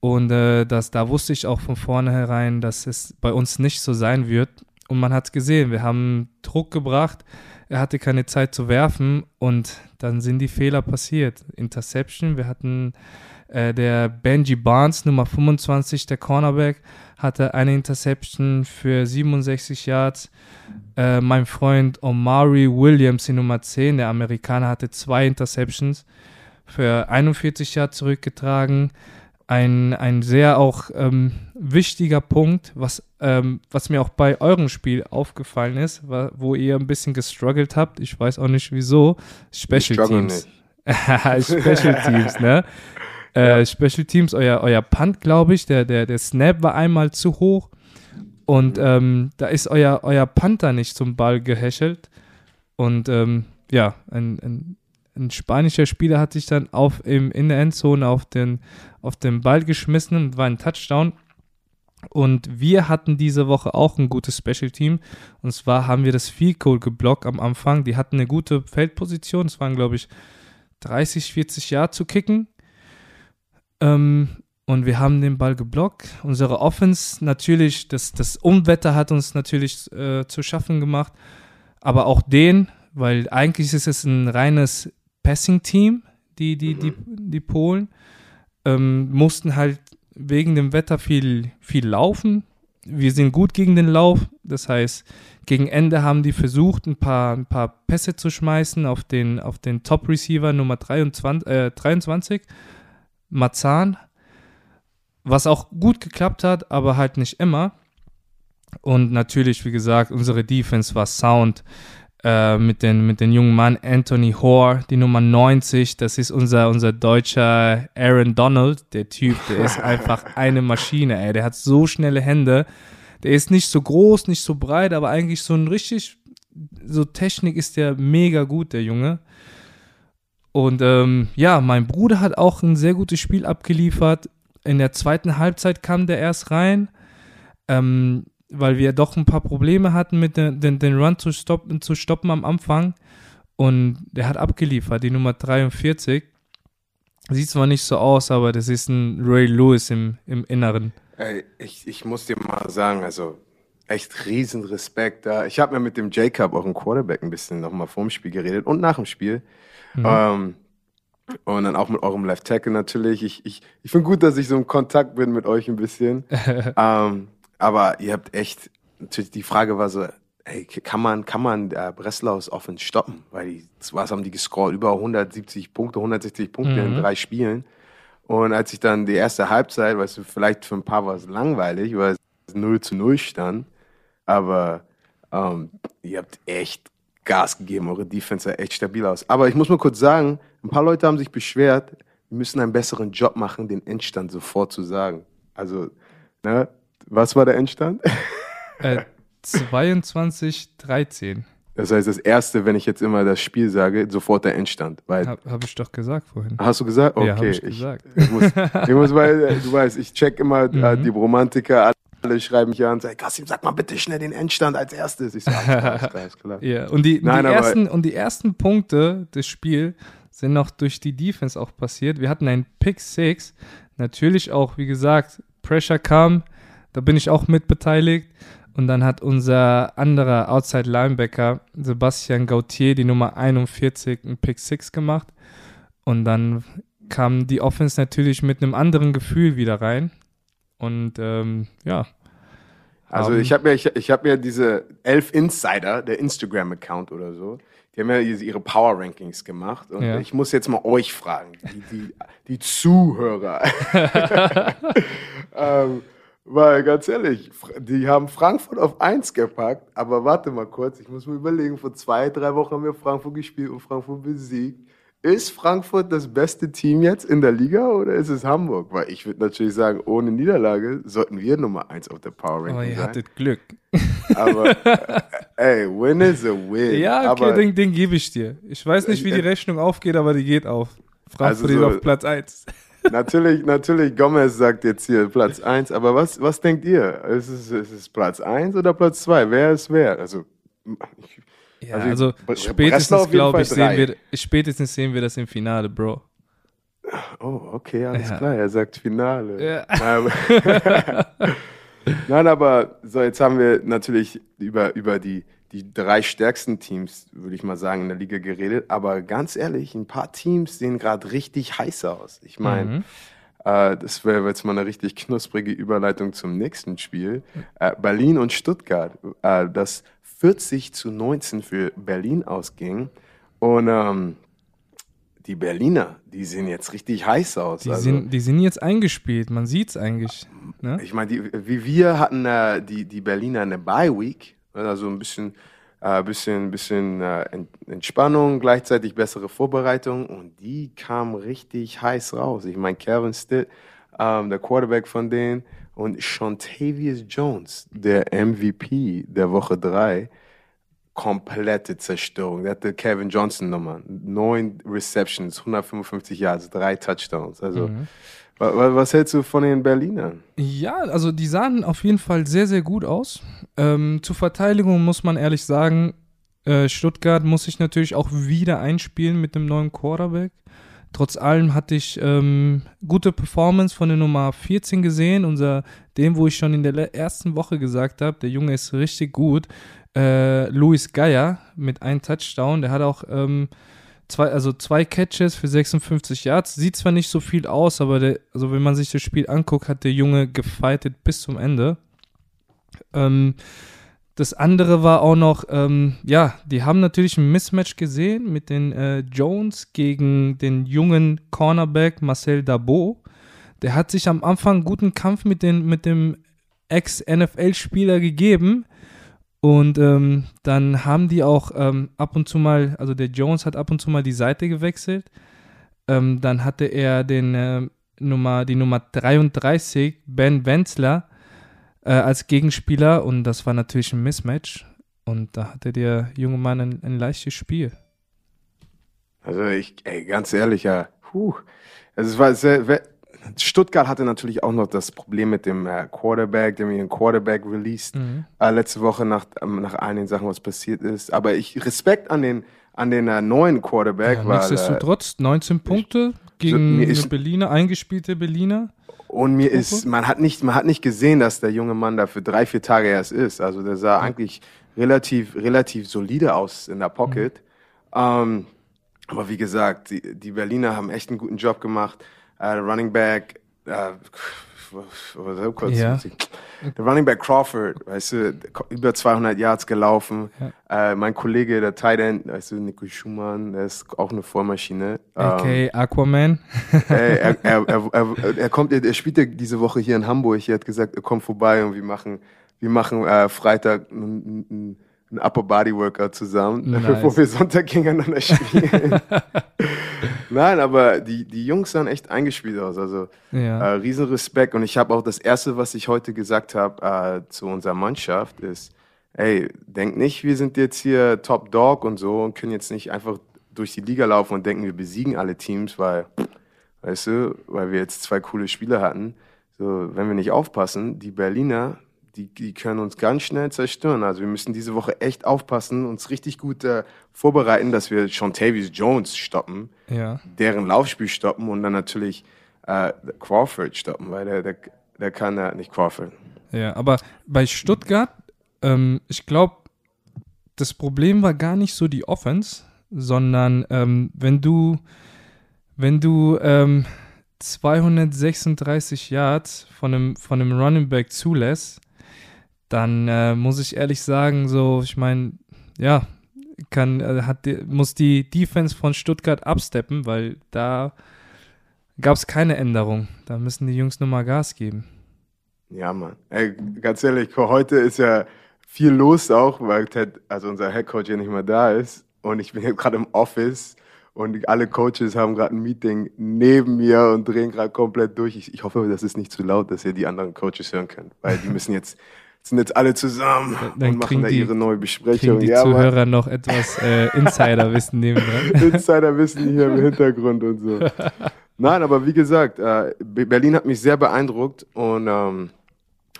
S2: Und äh, das, da wusste ich auch von vornherein, dass es bei uns nicht so sein wird. Und man hat es gesehen, wir haben Druck gebracht, er hatte keine Zeit zu werfen und dann sind die Fehler passiert. Interception, wir hatten äh, der Benji Barnes, Nummer 25, der Cornerback, hatte eine Interception für 67 Yards. Äh, mein Freund Omari Williams, die Nummer 10, der Amerikaner, hatte zwei Interceptions für 41 Yards zurückgetragen. Ein, ein sehr auch ähm, wichtiger Punkt, was, ähm, was mir auch bei eurem Spiel aufgefallen ist, wo ihr ein bisschen gestruggelt habt. Ich weiß auch nicht wieso. Special Teams. Special Teams, ne? Äh, Special Teams, euer, euer Punt, glaube ich, der, der, der Snap war einmal zu hoch und ähm, da ist euer, euer Panther nicht zum Ball gehäschelt. Und ähm, ja, ein, ein, ein, spanischer Spieler hat sich dann auf, im, in der Endzone auf den, auf den Ball geschmissen und war ein Touchdown. Und wir hatten diese Woche auch ein gutes Special Team. Und zwar haben wir das Field Goal geblockt am Anfang. Die hatten eine gute Feldposition. Es waren, glaube ich, 30, 40 Jahre zu kicken. Ähm, und wir haben den Ball geblockt. Unsere Offense natürlich, das, das Umwetter hat uns natürlich äh, zu schaffen gemacht. Aber auch den, weil eigentlich ist es ein reines Passing-Team, die, die, die, die Polen, ähm, mussten halt wegen dem Wetter viel, viel laufen. Wir sind gut gegen den Lauf. Das heißt, gegen Ende haben die versucht, ein paar, ein paar Pässe zu schmeißen auf den, auf den Top-Receiver Nummer 23, äh, 23 Marzahn, was auch gut geklappt hat, aber halt nicht immer. Und natürlich, wie gesagt, unsere Defense war sound äh, mit, den, mit den jungen Mann Anthony Hoare, die Nummer 90. Das ist unser, unser deutscher Aaron Donald. Der Typ, der ist einfach eine Maschine, ey. Der hat so schnelle Hände. Der ist nicht so groß, nicht so breit, aber eigentlich so ein richtig, so Technik ist der mega gut, der Junge. Und ähm, ja, mein Bruder hat auch ein sehr gutes Spiel abgeliefert. In der zweiten Halbzeit kam der erst rein, ähm, weil wir doch ein paar Probleme hatten mit den, den, den Run zu stoppen, zu stoppen am Anfang. Und der hat abgeliefert, die Nummer 43. Sieht zwar nicht so aus, aber das ist ein Ray Lewis im, im Inneren.
S1: Ey, ich, ich muss dir mal sagen, also echt riesen Respekt da. Ich habe mir mit dem Jacob, auch ein Quarterback, ein bisschen nochmal vorm Spiel geredet und nach dem Spiel. Mhm. Ähm, und dann auch mit eurem Left Tackle natürlich. Ich, ich, ich finde gut, dass ich so im Kontakt bin mit euch ein bisschen. ähm, aber ihr habt echt, natürlich die Frage war so, ey, kann man, kann man äh, Breslaus Offense stoppen? Weil die, was haben die gescored? Über 170 Punkte, 160 Punkte mhm. in drei Spielen. Und als ich dann die erste Halbzeit, weißt du, vielleicht für ein paar war es langweilig, weil es 0 zu 0 stand. Aber ähm, ihr habt echt Gas gegeben. Eure Defense sah echt stabil aus. Aber ich muss mal kurz sagen, ein paar Leute haben sich beschwert, wir müssen einen besseren Job machen, den Endstand sofort zu sagen. Also, ne, was war der Endstand?
S2: Äh, 22, 13.
S1: Das heißt, das erste, wenn ich jetzt immer das Spiel sage, sofort der Endstand. Weil
S2: Habe hab ich doch gesagt vorhin.
S1: Hast du gesagt? Okay.
S2: Ja, ich gesagt.
S1: Ich, muss, ich muss, weil äh, du weißt, ich check immer äh, mhm. die Romantiker, alle schreiben mich an und sagen, Kassim, sag mal bitte schnell den Endstand als erstes. Ich sage, alles klar,
S2: alles klar. Ja, und die, Nein, die ersten, und die ersten Punkte des Spiels sind noch durch die Defense auch passiert. Wir hatten einen Pick 6, natürlich auch, wie gesagt, Pressure kam, da bin ich auch mit beteiligt. Und dann hat unser anderer Outside Linebacker, Sebastian Gautier, die Nummer 41, einen Pick 6 gemacht. Und dann kam die Offense natürlich mit einem anderen Gefühl wieder rein. Und ähm, ja.
S1: Also ich habe mir, ich, ich hab mir diese elf Insider, der Instagram-Account oder so, die haben ja ihre Power Rankings gemacht. Und ja. ich muss jetzt mal euch fragen, die, die, die Zuhörer. ähm, weil ganz ehrlich, die haben Frankfurt auf 1 gepackt, aber warte mal kurz, ich muss mir überlegen, vor zwei, drei Wochen haben wir Frankfurt gespielt und Frankfurt besiegt. Ist Frankfurt das beste Team jetzt in der Liga oder ist es Hamburg? Weil ich würde natürlich sagen, ohne Niederlage sollten wir Nummer 1 auf der Power Ranking sein.
S2: Aber ihr hattet Glück.
S1: Aber ey, win is a win.
S2: Ja, okay, aber, den, den gebe ich dir. Ich weiß nicht, wie die Rechnung aufgeht, aber die geht auf. Frankfurt also so, auf Platz 1.
S1: Natürlich, natürlich, Gomez sagt jetzt hier Platz 1, aber was, was denkt ihr? Ist es, ist es Platz 1 oder Platz 2? Wer ist wer? Also,
S2: ich, ja, also, also spätestens, glaube ich, sehen wir, spätestens sehen wir das im Finale, Bro.
S1: Oh, okay, alles
S2: Ja.
S1: klar. Er sagt Finale.
S2: Ja.
S1: Nein, aber so, jetzt haben wir natürlich über, über die, die drei stärksten Teams, würde ich mal sagen, in der Liga geredet. Aber ganz ehrlich, ein paar Teams sehen gerade richtig heiß aus. Ich meine,
S2: Mhm.
S1: Äh, das wäre jetzt mal eine richtig knusprige Überleitung zum nächsten Spiel. Äh, Berlin und Stuttgart, äh, das 40 zu 19 für Berlin ausging. Und ähm, die Berliner, die sehen jetzt richtig heiß aus.
S2: Die,
S1: Also-
S2: sind, die sind jetzt eingespielt, man sieht es eigentlich. Ne?
S1: ich meine, wie wir hatten äh, die, die Berliner eine Bye Week, also ein bisschen, äh, bisschen, bisschen äh, Ent- Entspannung, gleichzeitig bessere Vorbereitung und die kam richtig heiß raus. Ich meine, Kevin Stitt, ähm, der Quarterback von denen und Shontavius Jones, der MVP der Woche drei, komplette Zerstörung. Der hatte Kevin Johnson Nummer, neun Receptions, 155 Yards, drei Touchdowns. Also wa- was hältst du von den Berlinern?
S2: Ja, also die sahen auf jeden Fall sehr, sehr gut aus. Ähm, zur Verteidigung muss man ehrlich sagen, äh, Stuttgart muss sich natürlich auch wieder einspielen mit dem neuen Quarterback. Trotz allem hatte ich ähm, gute Performance von der Nummer 14 gesehen, unser, dem, wo ich schon in der ersten Woche gesagt habe, der Junge ist richtig gut. Äh, Luis Geier mit einem Touchdown, der hat auch ähm, zwei, also zwei Catches für 56 Yards. Sieht zwar nicht so viel aus, aber der, also wenn man sich das Spiel anguckt, hat der Junge gefightet bis zum Ende. Ähm, das andere war auch noch, ähm, ja, die haben natürlich ein Mismatch gesehen mit den äh, Jones gegen den jungen Cornerback Marcel Dabot. Der hat sich am Anfang einen guten Kampf mit, den, mit dem Ex-NFL-Spieler gegeben. Und ähm, dann haben die auch ähm, ab und zu mal, also der Jones hat ab und zu mal die Seite gewechselt. Ähm, dann hatte er den äh, Nummer, die Nummer 33, Ben Wenzler, äh, als Gegenspieler und das war natürlich ein Mismatch. Und da hatte der junge Mann ein, ein leichtes Spiel.
S1: Also ich, ey, ganz ehrlich, ja, puh. Also es war sehr, Stuttgart hatte natürlich auch noch das Problem mit dem äh, Quarterback, dem ihren Quarterback released äh, letzte Woche nach, ähm, nach einigen Sachen, was passiert ist. Aber ich Respekt an den an den äh, neuen Quarterback,
S2: Ja,
S1: weil äh,
S2: nichtsdestotrotz 19 Punkte gegen
S1: mir ist-
S2: Berliner, eingespielte Berliner.
S1: und mir
S2: Gruppe?
S1: ist, man hat nicht, man hat nicht gesehen, dass der junge Mann da für drei, vier Tage erst ist. Also der sah eigentlich relativ, relativ solide aus in der Pocket. Ähm, aber wie gesagt, die, die Berliner haben echt einen guten Job gemacht. Äh, der Running Back, äh, so kurz,
S2: Ja.
S1: der Running Back Crawford, weißt du, über 200 Yards gelaufen. Äh, mein Kollege, der Tight End, weißt du, Nico Schumann, der ist auch eine Vollmaschine. Ähm,
S2: Okay, Aquaman.
S1: Ey, er, er, er, er, er kommt, er spielt ja diese Woche hier in Hamburg. Er hat gesagt, er kommt vorbei und wir machen, wir machen äh, Freitag ein, ein, ein Upper Body Workout zusammen,
S2: Nice.
S1: bevor wir Sonntag gegeneinander spielen. Nein, aber die, die Jungs sahen echt eingespielt aus. Also
S2: Ja.
S1: äh, riesen Respekt. Und ich habe auch das erste, was ich heute gesagt habe äh, zu unserer Mannschaft, ist, ey, denk nicht, wir sind jetzt hier Top Dog und so und können jetzt nicht einfach durch die Liga laufen und denken, wir besiegen alle Teams, weil, weißt du, weil wir jetzt zwei coole Spieler hatten. So, wenn wir nicht aufpassen, die Berliner, die, die können uns ganz schnell zerstören. Also wir müssen diese Woche echt aufpassen, uns richtig gut äh, vorbereiten, dass wir Shontavius Jones stoppen
S2: ja.
S1: deren Laufspiel stoppen und dann natürlich äh, Crawford stoppen, weil der, der, der kann ja nicht Crawford.
S2: Ja, aber bei Stuttgart, ähm, ich glaube, das Problem war gar nicht so die Offense, sondern ähm, wenn du, wenn du ähm, 236 Yards von einem, von einem Running Back zulässt, dann äh, muss ich ehrlich sagen, so, ich meine, ja, kann, äh, hat, muss die Defense von Stuttgart absteppen, weil da gab es keine Änderung. Da müssen die Jungs nochmal Gas geben.
S1: Ja, Mann. Ey, ganz ehrlich, heute ist ja viel los auch, weil Ted, also unser Head Coach ja nicht mehr da ist. Und ich bin jetzt gerade im Office und alle Coaches haben gerade ein Meeting neben mir und drehen gerade komplett durch. Ich, ich hoffe, das ist nicht zu laut, dass ihr die anderen Coaches hören könnt, weil die müssen jetzt, sind jetzt alle zusammen
S2: Dann
S1: und machen da
S2: die-
S1: ihre neue Besprechung.
S2: die
S1: Ja, Mann.
S2: Zuhörer noch etwas äh, Insiderwissen nebendran.
S1: Insiderwissen hier im Hintergrund und so. Nein, aber wie gesagt, äh, Be- Berlin hat mich sehr beeindruckt und ähm,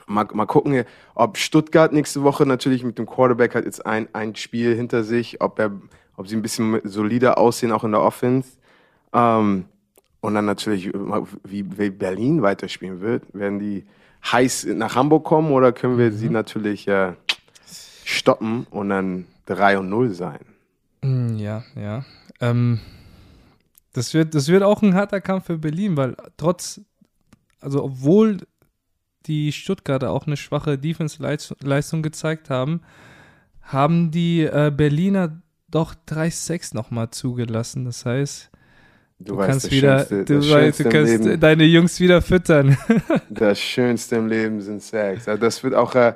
S1: mal, mal gucken, ob Stuttgart nächste Woche natürlich mit dem Quarterback hat jetzt ein, ein Spiel hinter sich, ob er, ob sie ein bisschen solider aussehen, auch in der Offense. Ähm, Und dann natürlich, wie Berlin weiterspielen wird. Werden die heiß nach Hamburg kommen oder können wir sie natürlich äh, stoppen und dann 3 und 0 sein?
S2: Mm, Ja, ja. Ähm, das, wird, das wird auch ein harter Kampf für Berlin, weil trotz, also obwohl die Stuttgarter auch eine schwache Defense-Leistung gezeigt haben, haben die äh, Berliner doch 3-6 nochmal zugelassen. Das heißt, du, kannst
S1: das
S2: wieder,
S1: Schönste-
S2: du, weißt, du kannst
S1: Leben.
S2: deine Jungs wieder füttern.
S1: Das Schönste im Leben sind Sacks. Also das wird auch, äh,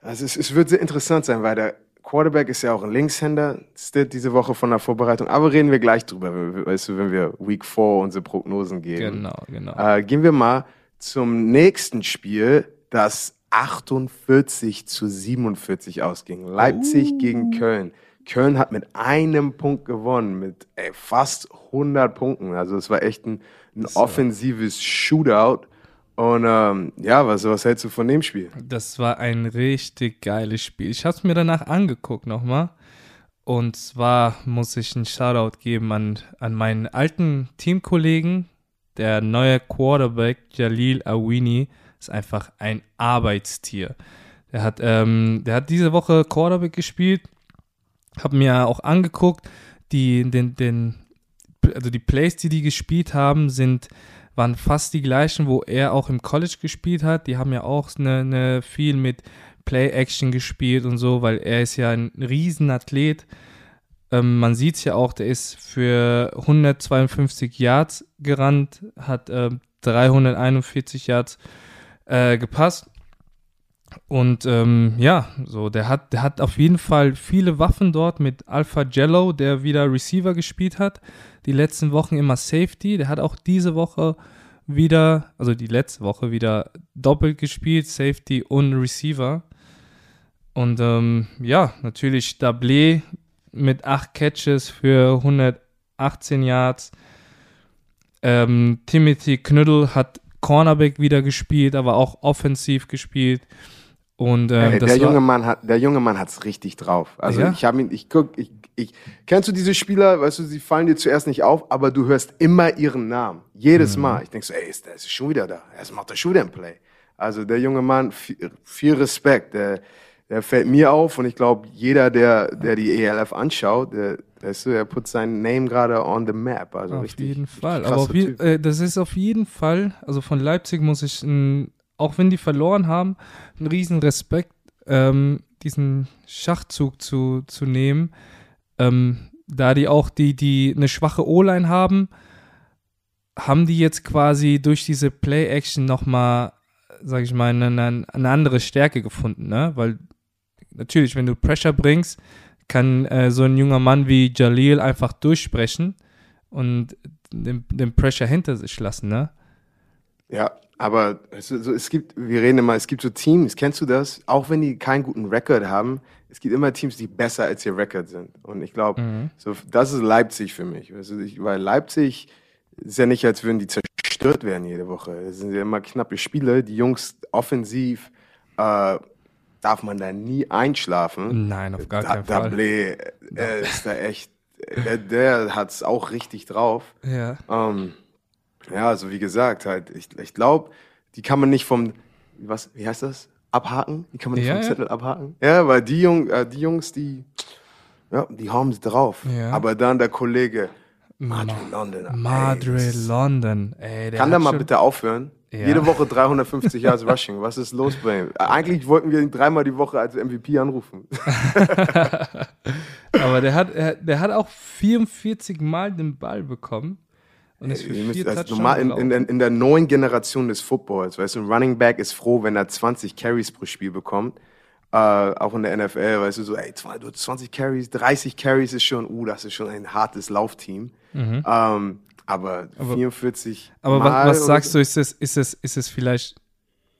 S1: also es, es wird sehr interessant sein, weil der Quarterback ist ja auch ein Linkshänder, diese Woche von der Vorbereitung. Aber reden wir gleich drüber, wenn wir- weißt du, wenn wir Week 4 unsere Prognosen geben.
S2: genau, genau.
S1: Äh, gehen wir mal zum nächsten Spiel, das 48 zu 47 ausging. Leipzig gegen Köln. Köln hat mit einem Punkt gewonnen, mit ey, fast 100 Punkten. Also es war echt ein, ein offensives Shootout. Und ähm, ja, was, was hältst du von dem Spiel?
S2: Das war ein richtig geiles Spiel. Ich habe es mir danach angeguckt nochmal. Und zwar muss ich einen Shoutout geben an, an meinen alten Teamkollegen. Der neue Quarterback Jalil Awini ist einfach ein Arbeitstier. Der hat, ähm, der hat diese Woche Quarterback gespielt. Hab mir auch angeguckt, die, den, den, also die Plays, die die gespielt haben, sind waren fast die gleichen, wo er auch im College gespielt hat. Die haben ja auch eine, eine viel mit Play-Action gespielt und so, weil er ist ja ein Riesenathlet. Ähm, man sieht es ja auch, der ist für 152 Yards gerannt, hat ähm, 341 Yards äh, gepasst. Und ähm, ja, so, der hat, der hat auf jeden Fall viele Waffen dort mit Alpha Jello, der wieder Receiver gespielt hat. Die letzten Wochen immer Safety. Der hat auch diese Woche wieder, also die letzte Woche wieder doppelt gespielt, Safety und Receiver. Und ähm, ja, natürlich Dablé mit acht Catches für 118 Yards. Ähm, Timothy Knüttel hat Cornerback wieder gespielt, aber auch offensiv gespielt. Und ähm,
S1: Ey,
S2: das
S1: der junge Mann hat, der junge Mann hat's richtig drauf. Also
S2: Ja?
S1: ich habe ihn, ich guck, ich, ich, kennst du diese Spieler, weißt du, sie fallen dir zuerst nicht auf, aber du hörst immer ihren Namen.
S2: Mhm.
S1: Jedes Mal. Ich denk so, ey, ist, der ist schon wieder da. Er macht der schon wieder ein Play. Also der junge Mann, viel, viel Respekt. Der, der fällt mir auf und ich glaube, jeder, der, der die ELF anschaut, der, weißt du, er put sein Name gerade on the map. Also
S2: Auf
S1: richtig,
S2: jeden Fall. Aber auf je, äh, das ist auf jeden Fall, also von Leipzig muss ich, ein, auch wenn die verloren haben, einen riesen Respekt, ähm, diesen Schachzug zu, zu nehmen. Ähm, da die auch die, die eine schwache O-Line haben, haben die jetzt quasi durch diese Play-Action nochmal, sag ich mal, eine, eine andere Stärke gefunden, ne? Weil natürlich, wenn du Pressure bringst, kann äh, so ein junger Mann wie Jalil einfach durchsprechen und den, den Pressure hinter sich lassen, ne?
S1: Ja, aber es, so, es gibt, wir reden immer, es gibt so Teams, kennst du das? Auch wenn die keinen guten Rekord haben, es gibt immer Teams, die besser als ihr Rekord sind. Und ich glaube,
S2: Mhm.
S1: so, das ist Leipzig für mich. Also ich, weil Leipzig ist ja nicht, als würden die zerstört werden jede Woche. Es sind ja immer knappe Spiele. Die Jungs offensiv äh, darf man da nie einschlafen.
S2: Nein, auf gar
S1: Da,
S2: keinen Fall.
S1: Dablé, er ist da echt, der, der hat es auch richtig drauf.
S2: Ja.
S1: Ähm, ja, also wie gesagt, halt, ich, ich glaube, die kann man nicht vom, was, wie heißt das? Abhaken? Die kann man nicht
S2: Ja,
S1: vom
S2: ja.
S1: Zettel abhaken? Ja, weil die, Jung, äh, die Jungs, die, ja, die haben es drauf. Aber dann der Kollege, Madre London. ey,
S2: Madre
S1: ist-
S2: London. Ey, der
S1: Kann der mal bitte aufhören?
S2: Ja.
S1: Jede Woche 350 Yards Rushing. Was ist los bei ihm? Eigentlich wollten wir ihn dreimal die Woche als MVP anrufen.
S2: Aber der hat, er, der hat auch 44 Mal den Ball bekommen. Und ist für
S1: Ihr müsst- also normal in, in,
S2: gelaufen.
S1: in, der neuen Generation des Footballs, weißt du, ein Running Back ist froh, wenn er 20 Carries pro Spiel bekommt. Äh, auch in der NFL, weißt du, so, ey, zwei- du hast 20 Carries, 30 Carries ist schon, uh, das ist schon ein hartes Laufteam. Ähm, aber, 44
S2: Mhm. Aber
S1: Mal
S2: was, was sagst du, ist es, ist, es, ist es vielleicht,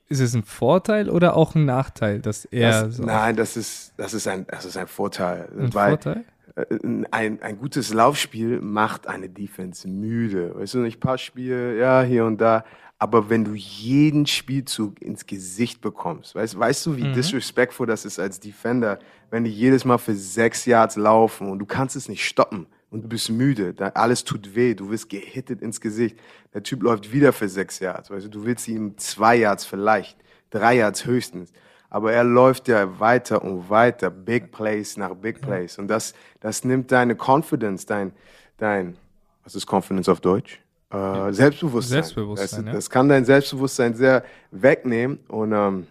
S2: ist es ein Vorteil oder auch ein Nachteil, dass er
S1: Das,
S2: so
S1: nein, das ist, das ist ein, das ist ein Vorteil.
S2: ein Vorteil?
S1: Äh, ein, ein gutes Laufspiel macht eine Defense müde. Weißt du, nicht Passspiel, ja, hier und da. Aber wenn du jeden Spielzug ins Gesicht bekommst, weißt, weißt du, wie disrespectful das ist als Defender, wenn die jedes Mal für sechs Yards laufen und du kannst es nicht stoppen. und du bist müde, da, alles tut weh, du wirst gehittet ins Gesicht. Der Typ läuft wieder für sechs Yards, weißt du, du willst ihm zwei Yards vielleicht, drei Yards höchstens. Aber er läuft ja weiter und weiter, Big Plays nach Big Plays. Und das, das nimmt deine Confidence, dein, dein, was ist Confidence auf Deutsch? Äh, Selbstbewusstsein.
S2: Selbstbewusstsein,
S1: du,
S2: ja.
S1: Das kann dein Selbstbewusstsein sehr wegnehmen und ähm,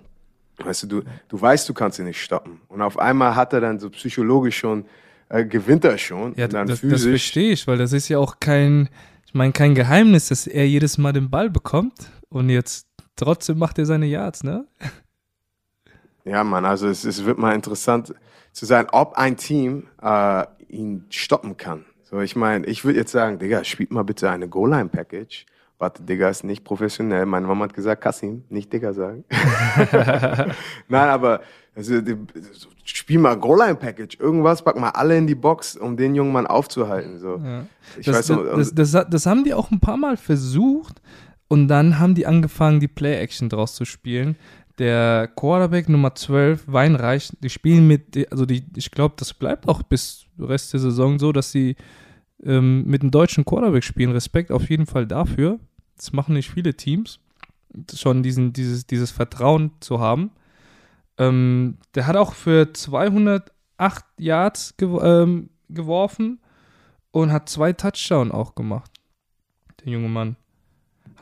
S1: weißt du, du, du weißt, du kannst ihn nicht stoppen. Und auf einmal hat er dann so psychologisch schon, äh, gewinnt er schon.
S2: Ja,
S1: und dann
S2: das, das verstehe ich, weil das ist ja auch kein, ich meine, kein Geheimnis, dass er jedes Mal den Ball bekommt und jetzt trotzdem macht er seine Yards, ne?
S1: Ja, Mann, also es, es wird mal interessant zu sein, ob ein Team äh, ihn stoppen kann. So, ich meine, ich würde jetzt sagen, Digga, spielt mal bitte eine Goal-Line-Package. Warte, Digga ist nicht professionell. Meine Mama hat gesagt, Kassim, nicht Digga sagen. Nein, aber also, spiel mal Goal-Line-Package. Irgendwas, pack mal alle in die Box, um den jungen Mann aufzuhalten. So.
S2: Ja.
S1: Ich
S2: Das,
S1: weiß
S2: das, das, das, das haben die auch ein paar Mal versucht und dann haben die angefangen, die Play-Action draus zu spielen. Der Quarterback Nummer 12, Weinreich, die spielen mit, also die, ich glaube, das bleibt auch bis Rest der Saison so, dass sie ähm, mit einem deutschen Quarterback spielen. Respekt auf jeden Fall dafür. Das machen nicht viele Teams, schon diesen, dieses, dieses Vertrauen zu haben. Ähm, der hat auch für 208 Yards gew ähm, geworfen und hat zwei Touchdown auch gemacht. Der junge Mann.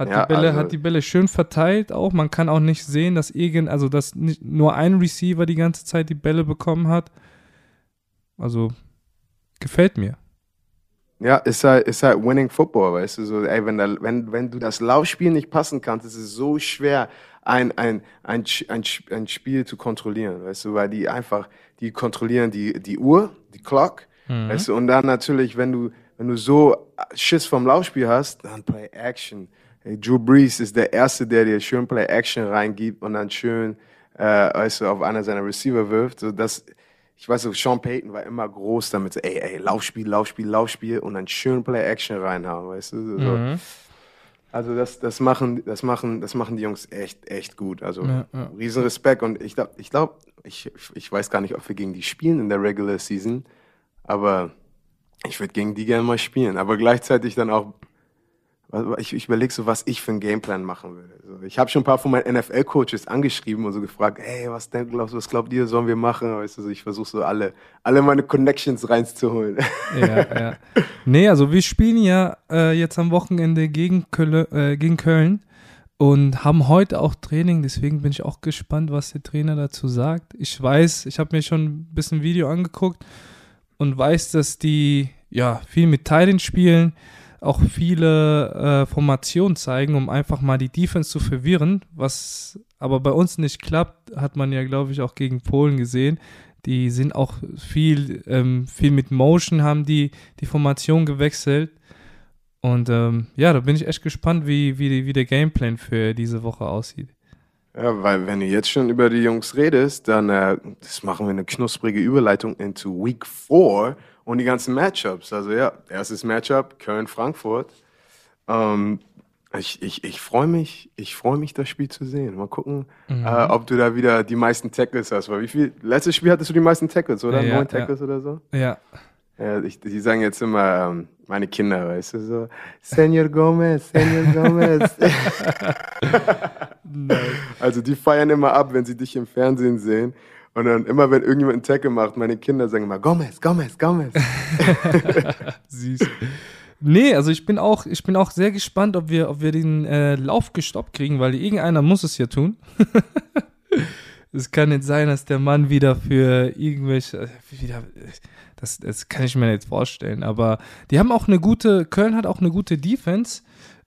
S2: Hat,
S1: Ja,
S2: die Bälle,
S1: also-
S2: hat die Bälle schön verteilt auch. Man kann auch nicht sehen, dass irgend, also dass nicht nur ein Receiver die ganze Zeit die Bälle bekommen hat. Also gefällt mir.
S1: Ja, ist halt, ist halt Winning Football, weißt du, so, ey, wenn, da, wenn, wenn du das Laufspiel nicht passen kannst, ist es so schwer, ein, ein, ein, ein, ein Spiel zu kontrollieren, weißt du, weil die einfach, die kontrollieren die, die Uhr, die Clock, weißt du, und dann natürlich, wenn du, wenn du so Schiss vom Laufspiel hast, dann Play Action. Drew Brees ist der Erste, der dir schön Play Action reingibt und dann schön, äh, weißt du, auf einer seiner Receiver wirft, so das, ich weiß so, Sean Payton war immer groß damit, so, ey, ey, Laufspiel, Laufspiel, Laufspiel und dann schön Play-Action reinhauen, weißt du? So.
S2: Mhm.
S1: Also das, das machen, das machen, das machen die Jungs echt, echt gut. Also
S2: Ja, ja.
S1: riesen Respekt und ich glaube, ich glaube, ich, ich weiß gar nicht, ob wir gegen die spielen in der Regular Season, aber ich würde gegen die gerne mal spielen, aber gleichzeitig dann auch ich, ich überlege so, was ich für einen Gameplan machen würde. So, ich habe schon ein paar von meinen NFL-Coaches angeschrieben und so gefragt, hey, was denkt, glaubst, was glaubt ihr, sollen wir machen? Weißt du, ich versuche so alle, alle meine Connections reinzuholen.
S2: Ja, ja. Nee, also wir spielen ja äh, jetzt am Wochenende gegen, Kölle, äh, gegen Köln und haben heute auch Training, deswegen bin ich auch gespannt, was der Trainer dazu sagt. Ich weiß, ich habe mir schon ein bisschen Video angeguckt und weiß, dass die ja viel mit Teilen spielen, auch viele äh, Formationen zeigen, um einfach mal die Defense zu verwirren, was aber bei uns nicht klappt, hat man ja, glaube ich, auch gegen Polen gesehen. Die sind auch viel, ähm, viel mit Motion, haben die die Formation gewechselt. Und ähm, ja, da bin ich echt gespannt, wie, wie, wie der Gameplan für diese Woche aussieht.
S1: Ja, weil wenn du jetzt schon über die Jungs redest, dann äh, das machen wir eine knusprige Überleitung into Week 4 und die ganzen Matchups. Also ja, erstes Matchup, Köln-Frankfurt. Ähm, ich ich, ich freue mich, ich freue mich, das Spiel zu sehen. Mal gucken,
S2: Mhm.
S1: äh, ob du da wieder die meisten Tackles hast. Weil wie viel, letztes Spiel hattest du die meisten Tackles, oder?
S2: Ja,
S1: Neun
S2: ja.
S1: Tackles oder so?
S2: Ja,
S1: Ja, ich, die sagen jetzt immer, ähm, meine Kinder, weißt du, so, Senor Gomez, Senor Gomez. also die feiern immer ab, wenn sie dich im Fernsehen sehen. Und dann immer, wenn irgendjemand einen Tackle macht, meine Kinder sagen immer, Gomez, Gomez, Gomez.
S2: süß. Nee, also ich bin auch, ich bin auch sehr gespannt, ob wir, ob wir den äh, Lauf gestoppt kriegen, weil irgendeiner muss es ja tun. Es kann nicht sein, dass der Mann wieder für irgendwelche, äh, wieder, das, das kann ich mir nicht vorstellen. Aber die haben auch eine gute, Köln hat auch eine gute Defense.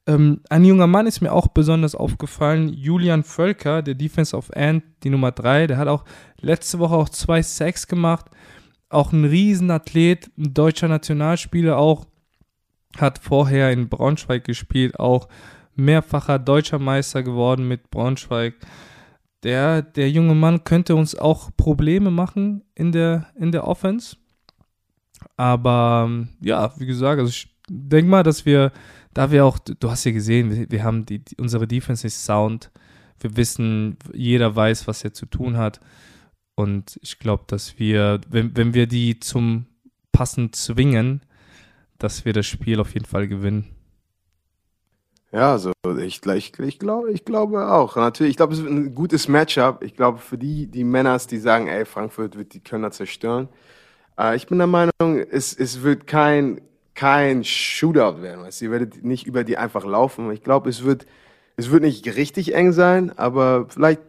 S2: Ähm, ein junger Mann ist mir auch besonders aufgefallen, Julian Völker, der Defense of End, die Nummer 3, der hat auch letzte Woche auch zwei Sacks gemacht. Auch ein Riesenathlet, ein deutscher Nationalspieler auch, hat vorher in Braunschweig gespielt, auch mehrfacher deutscher Meister geworden mit Braunschweig. Der, der junge Mann könnte uns auch Probleme machen in der, in der Offense. Aber ähm, ja, wie gesagt, also ich denke mal, dass wir, da wir auch, du hast ja gesehen, wir, wir haben die, unsere Defense ist sound. Wir wissen, jeder weiß, was er zu tun hat. Und ich glaube, dass wir, wenn, wenn wir die zum Passen zwingen, dass wir das Spiel auf jeden Fall gewinnen.
S1: Ja, also ich, ich, ich, glaube, ich glaube auch. Natürlich, ich glaube, es wird ein gutes Matchup. Ich glaube, für die, die Männers, die sagen, ey, Frankfurt wird die Kölner zerstören. Äh, ich bin der Meinung, es, es wird kein, kein Shootout werden. Weißt? Ihr werdet nicht über die einfach laufen. Ich glaube, es wird, es wird nicht richtig eng sein, aber vielleicht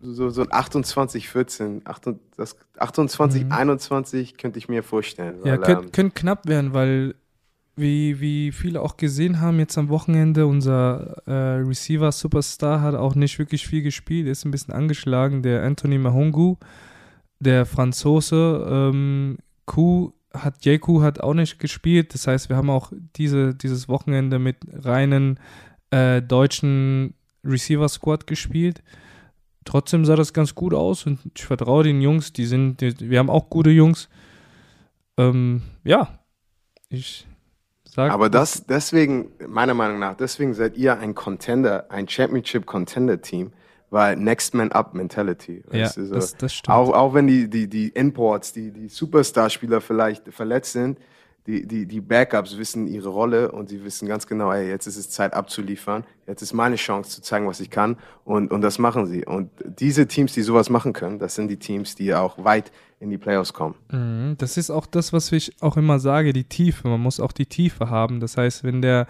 S1: so, so 28, 14, 28, mhm. 21 könnte ich mir vorstellen.
S2: Ja, könnte ähm, knapp werden, weil wie, wie viele auch gesehen haben, jetzt am Wochenende, unser äh, Receiver Superstar hat auch nicht wirklich viel gespielt, ist ein bisschen angeschlagen. Der Anthony Mahongu, der Franzose, ähm, Kuh hat, Jeku hat auch nicht gespielt. Das heißt, wir haben auch diese, dieses Wochenende mit reinen äh, deutschen Receiver-Squad gespielt. Trotzdem sah das ganz gut aus und ich vertraue den Jungs, die sind, die, wir haben auch gute Jungs. Ähm, ja, ich,
S1: Sag Aber das, deswegen, meiner Meinung nach, deswegen seid ihr ein Contender, ein Championship-Contender-Team, weil Next Man Up Mentality.
S2: Ja,
S1: so.
S2: das, das stimmt.
S1: Auch, auch wenn die, die, die Imports, die, die Superstar-Spieler vielleicht verletzt sind, die, die, die Backups wissen ihre Rolle und sie wissen ganz genau, ey, jetzt ist es Zeit abzuliefern, jetzt ist meine Chance zu zeigen, was ich kann und, und das machen sie. Und diese Teams, die sowas machen können, das sind die Teams, die auch weit in die Playoffs kommen.
S2: Mhm, das ist auch das, was ich auch immer sage, die Tiefe. Man muss auch die Tiefe haben. Das heißt, wenn der,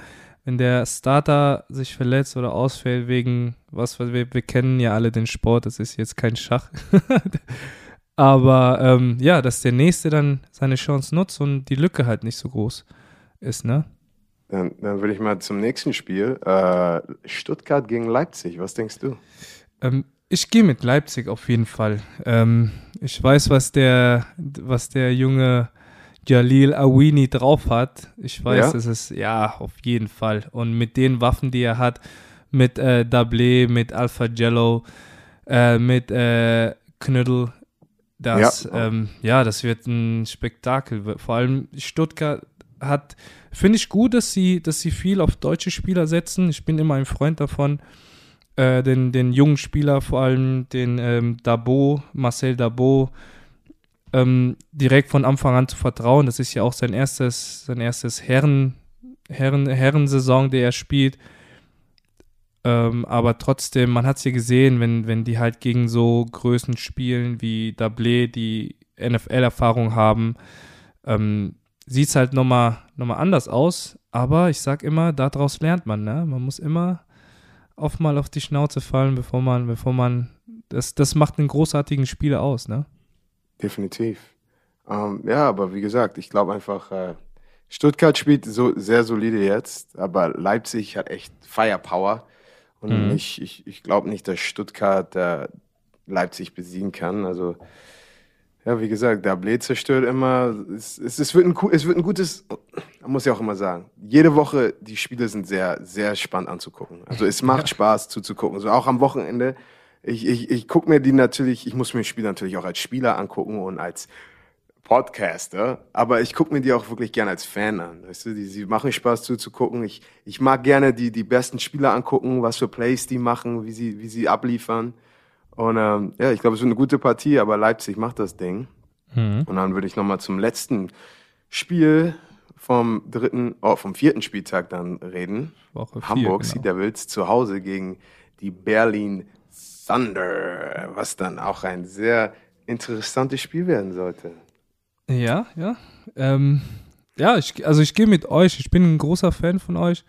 S2: wenn der Starter sich verletzt oder ausfällt wegen was, wir, wir kennen ja alle den Sport, das ist jetzt kein Schach. Aber ähm, ja, dass der Nächste dann seine Chance nutzt und die Lücke halt nicht so groß ist, ne?
S1: Dann, dann würde ich mal zum nächsten Spiel. Äh, Stuttgart gegen Leipzig, was denkst du?
S2: Ähm, ich gehe mit Leipzig auf jeden Fall. Ähm, ich weiß, was der, was der junge Jalil Awini drauf hat. Ich weiß, ja? es ist, ja, auf jeden Fall. Und mit den Waffen, die er hat, mit äh, Dable, mit Alpha Jello, äh, mit äh, Knödel, das, ja. Ähm, ja, das wird ein Spektakel. Vor allem Stuttgart hat, finde ich gut, dass sie, dass sie viel auf deutsche Spieler setzen. Ich bin immer ein Freund davon, äh, den, den jungen Spieler, vor allem den ähm, Dabo, Marcel Dabo, ähm, direkt von Anfang an zu vertrauen. Das ist ja auch sein erstes, sein erstes Herren, Herren, Herrensaison, der er spielt. Ähm, aber trotzdem, man hat es ja gesehen, wenn, wenn die halt gegen so Größen spielen wie Dablé, die NFL-Erfahrung haben, ähm, sieht es halt nochmal noch mal anders aus. Aber ich sag immer, daraus lernt man. Ne? Man muss immer oft mal auf die Schnauze fallen, bevor man, bevor man, das, das macht einen großartigen Spieler aus, ne?
S1: Definitiv. Ähm, ja, aber wie gesagt, ich glaube einfach, äh, Stuttgart spielt so sehr solide jetzt, aber Leipzig hat echt Firepower. Und mhm. ich, ich, ich glaube nicht, dass Stuttgart äh, Leipzig besiegen kann. Also ja, wie gesagt, der Blade zerstört immer. Es, es, es, wird ein, es wird ein gutes, man muss ja auch immer sagen, jede Woche, die Spiele sind sehr, sehr spannend anzugucken. Also es macht ja. Spaß zuzugucken. So auch am Wochenende. Ich, ich, ich gucke mir die natürlich, ich muss mir die Spiele natürlich auch als Spieler angucken und als Podcaster, aber ich gucke mir die auch wirklich gerne als Fan an. Weißt du, die, die machen Spaß zuzugucken. Ich, ich mag gerne die, die besten Spieler angucken, was für Plays die machen, wie sie, wie sie abliefern. Und ähm, ja, ich glaube, es wird eine gute Partie, aber Leipzig macht das Ding. Mhm. Und dann würde ich nochmal zum letzten Spiel vom dritten, oh, vom vierten Spieltag dann reden.
S2: Woche
S1: Hamburg
S2: vier,
S1: genau. Sea Devils zu Hause gegen die Berlin Thunder, was dann auch ein sehr interessantes Spiel werden sollte.
S2: Ja, ja. Ähm, ja, ich, also ich gehe mit euch. Ich bin ein großer Fan von euch.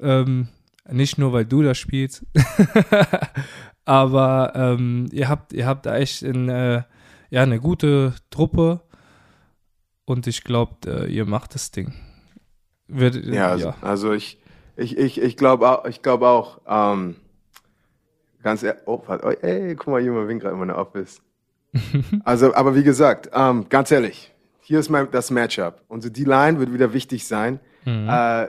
S2: Ähm, nicht nur, weil du da spielst, Aber ähm, ihr habt, ihr habt da echt in, äh, ja, eine gute Truppe und ich glaube, äh, ihr macht das Ding.
S1: Wird, ja, also, ja, also, ich, ich, ich, ich glaube auch, ich glaube auch, ähm, ganz ehrlich, oh, oh, ey, guck mal, jemand winkt gerade in meiner Office. also, aber wie gesagt, ähm, ganz ehrlich, hier ist mein, das Matchup. Unsere D-Line wird wieder wichtig sein. Mhm. Äh,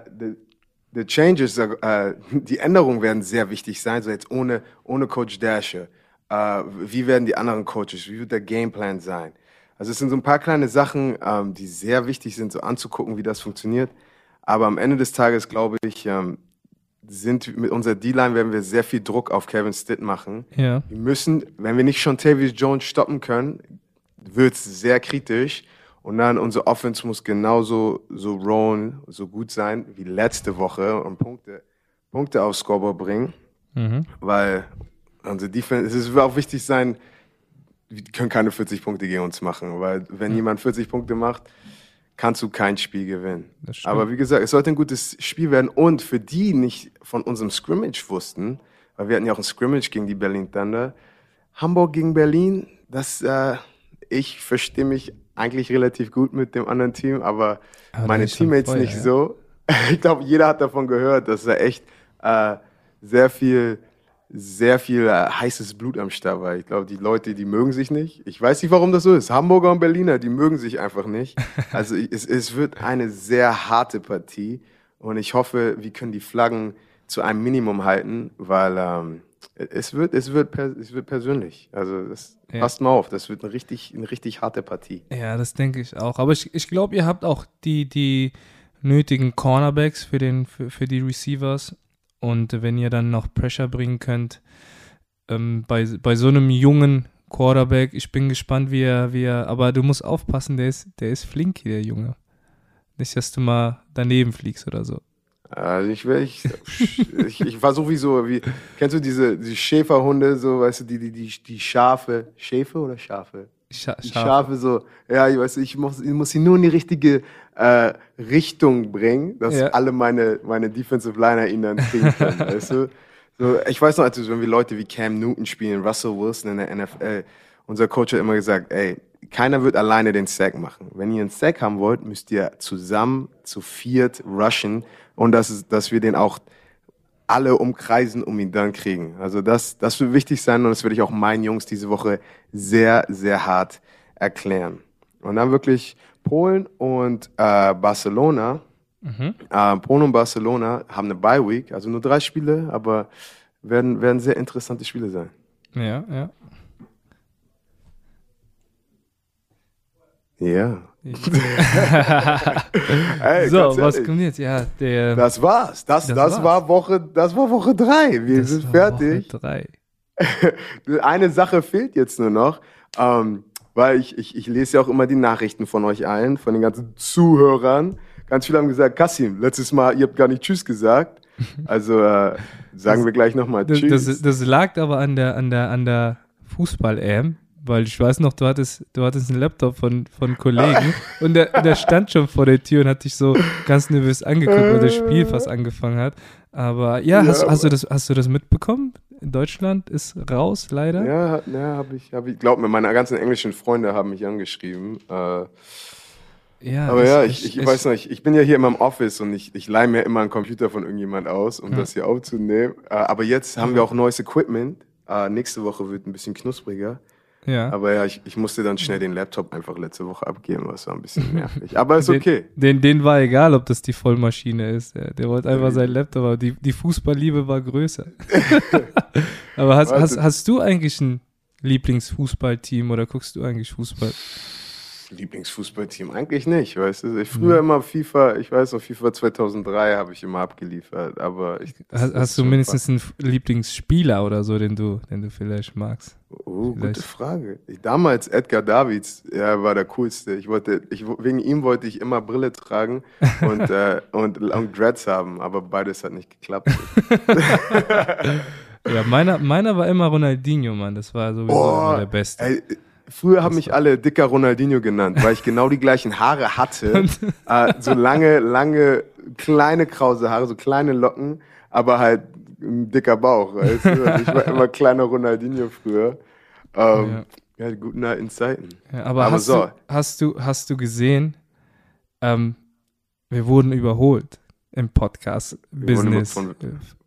S1: the changes, äh, die Änderungen werden sehr wichtig sein. So jetzt ohne, ohne Coach Dasher. Äh, wie werden die anderen Coaches? Wie wird der Gameplan sein? Also es sind so ein paar kleine Sachen, ähm, die sehr wichtig sind, so anzugucken, wie das funktioniert. Aber am Ende des Tages, glaube ich, ähm, sind mit unserer D-Line werden wir sehr viel Druck auf Kevin Stitt machen.
S2: Ja.
S1: Wir müssen, wenn wir nicht schon Tavius Jones stoppen können, wird es sehr kritisch. Und dann unsere Offense muss genauso so rollen, so gut sein wie letzte Woche und Punkte, Punkte aufs Scoreboard bringen.
S2: Mhm.
S1: Weil unsere Defense, es wird auch wichtig sein, die können keine 40 Punkte gegen uns machen. Weil wenn jemand 40 Punkte macht, kannst du kein Spiel gewinnen. Aber wie gesagt, es sollte ein gutes Spiel werden. Und für die nicht von unserem Scrimmage wussten, weil wir hatten ja auch ein Scrimmage gegen die Berlin Thunder, Hamburg gegen Berlin, das, äh, ich verstehe mich eigentlich relativ gut mit dem anderen Team, aber
S2: Aber
S1: meine Teammates
S2: Feuer,
S1: nicht
S2: ja.
S1: so. Ich glaube, jeder hat davon gehört, dass da echt äh, sehr viel, sehr viel äh, heißes Blut am Start war. Ich glaube, die Leute, die mögen sich nicht. Ich weiß nicht, warum das so ist. Hamburger und Berliner, die mögen sich einfach nicht. Also es, es wird eine sehr harte Partie und ich hoffe, wir können die Flaggen zu einem Minimum halten, weil ähm, es wird, es wird, es wird persönlich. Also das,
S2: Ja.
S1: passt mal auf, das wird eine richtig, eine richtig harte Partie.
S2: Ja, das denke ich auch. Aber ich, ich glaube, ihr habt auch die, die nötigen Cornerbacks für, den, für, für die Receivers. Und wenn ihr dann noch Pressure bringen könnt, ähm, bei, bei so einem jungen Quarterback, ich bin gespannt, wie er, wie er, aber du musst aufpassen, der ist, der ist flink, der Junge. Nicht, dass du mal daneben fliegst oder so.
S1: Also ich will, ich, ich, ich war sowieso, wie, kennst du diese, diese Schäferhunde, so, weißt du, die, die, die, die Schafe, Schäfe oder Schafe?
S2: Scha scharf.
S1: Schafe so, ja, ich weiß, ich muss, ich muss sie nur in die richtige äh, Richtung bringen, dass
S2: Ja.
S1: alle meine, meine Defensive Liner ihn dann kriegen können, weißt du? So, ich weiß noch, als wenn wir Leute wie Cam Newton spielen, Russell Wilson in der NFL, unser Coach hat immer gesagt, ey, keiner wird alleine den Sack machen. Wenn ihr einen Sack haben wollt, müsst ihr zusammen zu viert rushen und das ist, dass wir den auch alle umkreisen, um ihn dann kriegen. Also das, das wird wichtig sein und das werde ich auch meinen Jungs diese Woche sehr, sehr hart erklären. Und dann wirklich Polen und äh, Barcelona. Äh, Polen und Barcelona haben eine Bye Week, also nur drei Spiele, aber werden, werden sehr interessante Spiele sein.
S2: Ja, ja.
S1: Ja. Ey,
S2: so, was kommt jetzt? Ja, der.
S1: Das war's. Das,
S2: Das
S1: das,
S2: war's.
S1: war Woche, das war Woche drei. Wir
S2: das
S1: sind fertig.
S2: Woche drei.
S1: Eine Sache fehlt jetzt nur noch, ähm, weil ich, ich, ich lese ja auch immer die Nachrichten von euch allen, von den ganzen Zuhörern. Ganz viele haben gesagt, Kassim, letztes Mal, ihr habt gar nicht Tschüss gesagt. Also äh, sagen wir gleich nochmal
S2: Das,
S1: Tschüss.
S2: das, das lag aber an der, an der, an der Fußball-EM, weil ich weiß noch, du hattest, du hattest einen Laptop von, von Kollegen und der, der stand schon vor der Tür und hat dich so ganz nervös angeguckt, weil das Spiel fast angefangen hat. Aber ja,
S1: Ja,
S2: hast, hast, du
S1: aber-
S2: das, hast du das mitbekommen? Deutschland ist raus, leider.
S1: ja, ja habe ich, hab ich, glaub mir, meine ganzen englischen Freunde haben mich angeschrieben. Äh,
S2: Ja,
S1: aber
S2: es-
S1: ja, ich, ich
S2: es-
S1: weiß noch, ich, ich bin ja hier in meinem Office und ich, ich leihe mir immer einen Computer von irgendjemand aus, um
S2: Ja.
S1: das hier aufzunehmen. Äh, aber jetzt haben wir auch neues Equipment. Äh, nächste Woche wird ein bisschen knuspriger.
S2: Ja.
S1: Aber ja, ich, ich musste dann schnell den Laptop einfach letzte Woche abgeben, was war ein bisschen nervig. Aber ist okay.
S2: Den, den, den war egal, ob das die Vollmaschine ist. Der, der wollte einfach seinen Laptop, aber die, die Fußballliebe war größer. aber hast,
S1: Warte.
S2: hast, hast du eigentlich ein Lieblingsfußballteam oder guckst du eigentlich Fußball?
S1: Lieblingsfußballteam eigentlich nicht, weißt du. Ich früher immer FIFA, ich weiß noch, FIFA 2003 habe ich immer abgeliefert, aber ich,
S2: Hast, hast du mindestens einen Lieblingsspieler oder so, den du, den du vielleicht magst?
S1: Oh,
S2: Vielleicht.
S1: gute Frage. Ich, damals Edgar Davids, er war der coolste. Ich wollte, ich, wegen ihm wollte ich immer Brille tragen und, äh, und, und Dreads haben, aber beides hat nicht geklappt.
S2: Ja, meiner, meiner war immer Ronaldinho, Mann. Das war sowieso
S1: Boah,
S2: immer der Beste.
S1: Ey, früher haben mich alle dicker Ronaldinho genannt, weil ich genau die gleichen Haare hatte. äh, so lange, lange, kleine krause Haare, so kleine Locken, aber halt ein dicker Bauch. Weißt du? Und Ich war immer kleiner Ronaldinho früher. Ähm, ja. die guten alten Zeiten.
S2: Ja, aber
S1: Aber
S2: hast,
S1: so.
S2: du, hast, du, hast du gesehen, ähm, wir wurden überholt im Podcast-Business.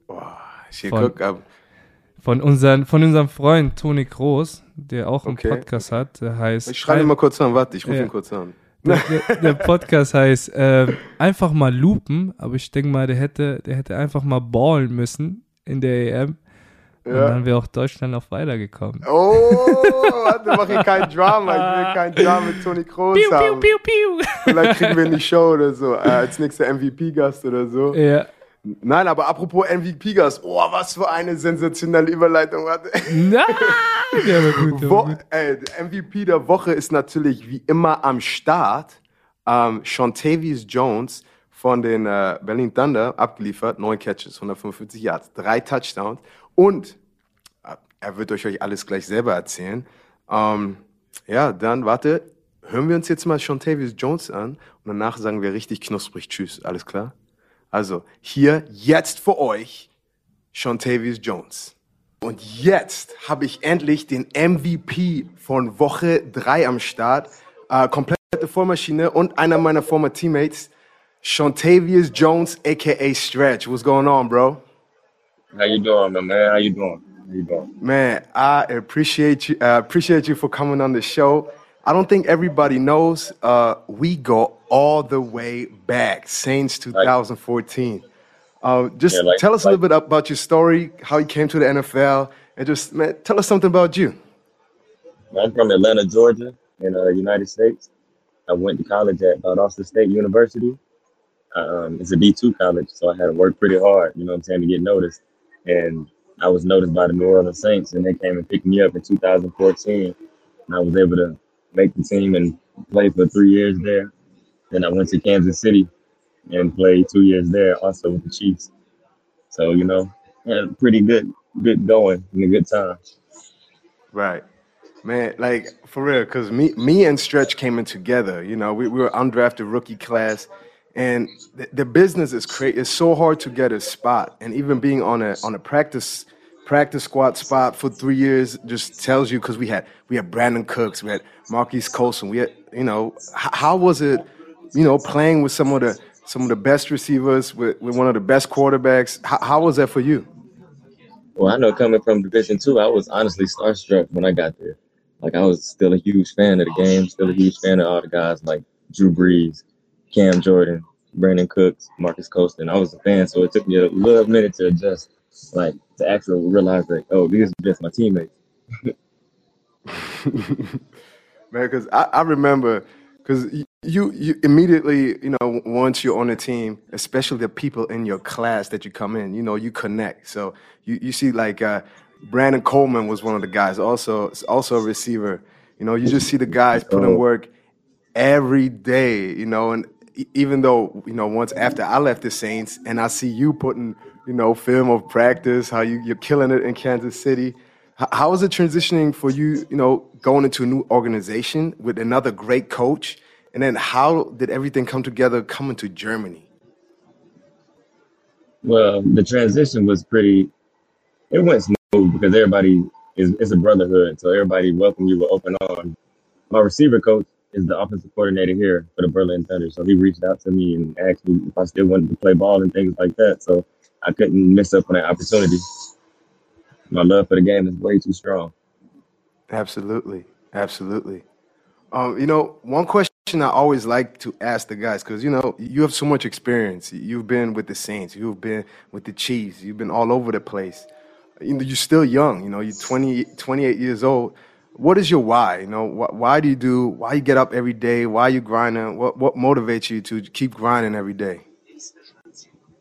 S1: Boah, ich guck, ab.
S2: Von, unseren, von unserem Freund Toni Groß, der auch einen
S1: Okay.
S2: Podcast hat, der heißt.
S1: Ich schreibe ihn mal kurz an, warte, ich rufe
S2: Ja.
S1: ihn kurz an.
S2: der, der, der Podcast heißt ähm, einfach mal lupen, aber ich denke mal, der hätte, der hätte einfach mal ballen müssen in der EM. Und
S1: Ja.
S2: dann wäre auch Deutschland noch weitergekommen.
S1: Oh, warte, mach hier kein Drama. Ich will kein Drama mit Toni Kroos haben.
S2: piu.
S1: Vielleicht kriegen wir in die Show oder so, äh, als nächster MVP-Gast oder so.
S2: Ja,
S1: Nein, aber apropos MVP-Gas, oh, was für eine sensationelle Überleitung.
S2: Na, der war gut, der war gut.
S1: ey, der MVP der Woche ist natürlich wie immer am Start. Ähm, Shontavious Jones von den äh, Berlin Thunder abgeliefert, neun Catches, 145 Yards, drei Touchdowns und äh, er wird euch euch alles gleich selber erzählen. Ähm, ja, dann warte, hören wir uns jetzt mal Shontavious Jones an und danach sagen wir richtig knusprig Tschüss, alles klar? Also hier jetzt für euch Shontavious Jones. Und jetzt habe ich endlich den MVP von Woche 3 am Start. Äh, komplette Vollmaschine und einer meiner former Teammates, Shontavious Jones, aka Stretch. What's going on, bro?
S3: How you doing, man? How you doing? How you doing?
S1: Man, I appreciate you. Uh, appreciate you for coming on the show. I don't think everybody knows. Uh, we go all the way back, Saints 2014. Uh, just
S3: Yeah, like-
S1: tell us a little bit about your story, how you came to the NFL, and just man, tell us something about you.
S3: I'm from Atlanta, Georgia, in the United States. I went to college at Valdosta State University. Um, it's a D2 college, so I had to work pretty hard, you know what I'm saying, to get noticed. And I was noticed by the New Orleans Saints, and they came and picked me up in 2014. And I was able to make the team and play for three years there. Then I went to Kansas City and played two years there, also with the Chiefs. So, you know, had a pretty good, good going and a good time.
S1: Right. Man, like for real, because me, me and Stretch came in together. You know, we, we were undrafted rookie class, and the, the business is crazy. It's so hard to get a spot, and even being on a on a practice practice squad spot for three years just tells you because we had we had Brandon Cooks, we had Marquise Colson, we had you know h- how was it, you know, playing with some of the some of the best receivers with, with one of the best quarterbacks. How, how was that for you?
S3: Well, I know coming from Division Two, I was honestly starstruck when I got there. Like I was still a huge fan of the game, still a huge fan of all the guys like Drew Brees, Cam Jordan, Brandon Cooks, Marcus Colston. I was a fan, so it took me a little minute to adjust, like to actually realize that oh, these are just my teammates.
S1: man because I, I remember because you you immediately you know once you're on a team especially the people in your class that you come in you know you connect so you, you see like uh, brandon coleman was one of the guys also also a receiver you know you just see the guys put in
S3: Oh.
S1: work every day you know and even though you know once mm-hmm. after i left the saints and i see you putting you know film of practice how you, you're killing it in kansas city how was it transitioning for you you know going into a new organization with another great coach and then how did everything come together coming to germany
S3: Well, the transition was pretty. It went smooth because everybody is it's a brotherhood, so everybody welcomed you with open arms. My receiver coach is the offensive coordinator here for the Berlin Thunder, so he reached out to me and asked me if I still wanted to play ball and things like that. So I couldn't miss up on that opportunity. My love for the game is way too strong.
S1: Absolutely, absolutely. Um, you know, one question I always like to ask the guys because you know you have so much experience. You've been with the Saints, you've been with the Chiefs, you've been all over the place. You know, you're still young. You know, you're 20, 28 years old. What is your why? You know, wh- why do you do? Why you get up every day? Why you grinding? What what motivates you to keep grinding every day?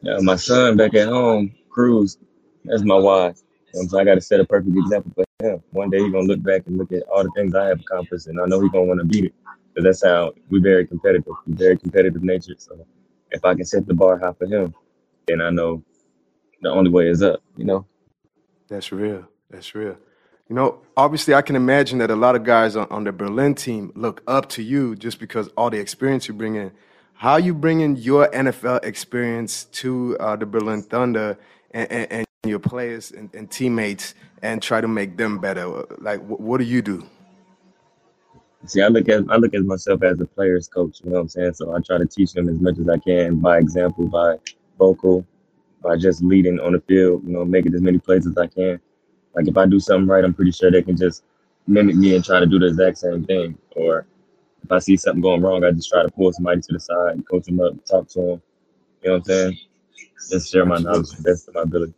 S3: Yeah, my son back at home, Cruz, that's my why. You know what I'm saying? I got to set a perfect example for him. One day he's gonna look back and look at all the things I have accomplished, and I know he's gonna want to beat it. Because that's how we're very competitive. We're very competitive nature. So if I can set the bar high for him, then I know the only way is up. You know.
S1: That's real. That's real. You know, obviously, I can imagine that a lot of guys on, on the Berlin team look up to you just because all the experience you bring in. How you bringing your NFL experience to uh, the Berlin Thunder and, and, and your players and, and teammates and try to make them better? Like, wh- what do you do?
S3: See, I look at I look at myself as a player's coach. You know what I'm saying? So I try to teach them as much as I can by example, by vocal, by just leading on the field. You know, making as many plays as I can. Like if I do something right, I'm pretty sure they can just mimic me and try to do the exact same thing. Or if I see something going wrong, I just try to pull somebody to the side, and coach them up, talk to them. You know what I'm saying? Just share my knowledge to the best of my ability.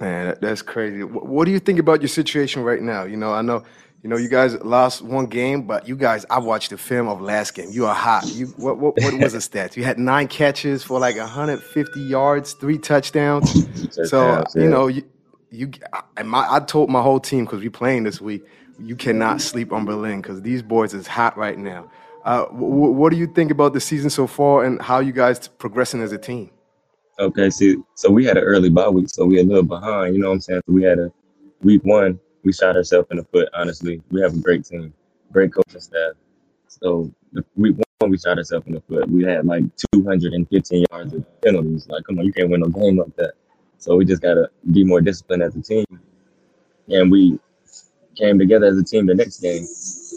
S1: Man, that's crazy. What do you think about your situation right now? You know, I know You know, you guys lost one game, but you guys, I watched the film of last game. You are hot. You what what, what was the stats? You had nine catches for like 150 yards, three touchdowns. so you know, you you and my I told my whole team because we playing this week, you cannot sleep on Berlin because these boys is hot right now. Uh, w- what do you think about the season so far and how you guys progressing as a team?
S3: Okay, see, so we had an early bye week, so we a little behind. You know what I'm saying? So we had a week one, we shot ourselves in the foot. Honestly, we have a great team, great coaching staff. So the week one, we shot ourselves in the foot. We had like 215 yards of penalties. Like, come on, you can't win no game like that. So we just gotta be more disciplined as a team. And we came together as a team the next game,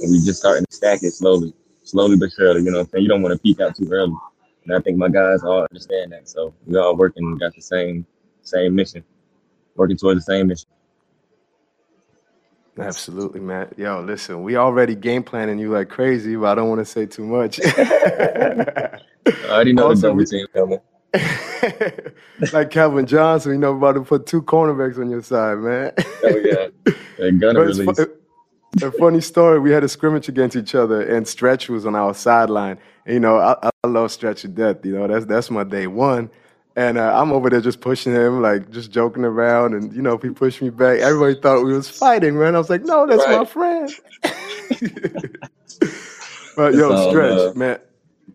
S3: and we just starting to stack it slowly, slowly but surely. You know what I'm saying? You don't want to peak out too early. And I think my guys all understand that. So we all working got the same same mission, working towards the same mission.
S1: Absolutely, man. Yo, listen, we already game planning you like crazy, but I don't want to say too much.
S3: I already know
S1: Also,
S3: the double team coming.
S1: like Calvin Johnson, you know, about to put two cornerbacks on your side, man.
S3: Oh yeah, and gunner release.
S1: fu- a funny story. We had a scrimmage against each other, and Stretch was on our sideline. And, you know, I, I love Stretch to death. You know, that's that's my day one. And uh, I'm over there just pushing him, like just joking around. And you know, if he pushed me back, everybody thought we was fighting, man. I was like, no, that's my friend. but yo, Stretch,
S3: love.
S1: man,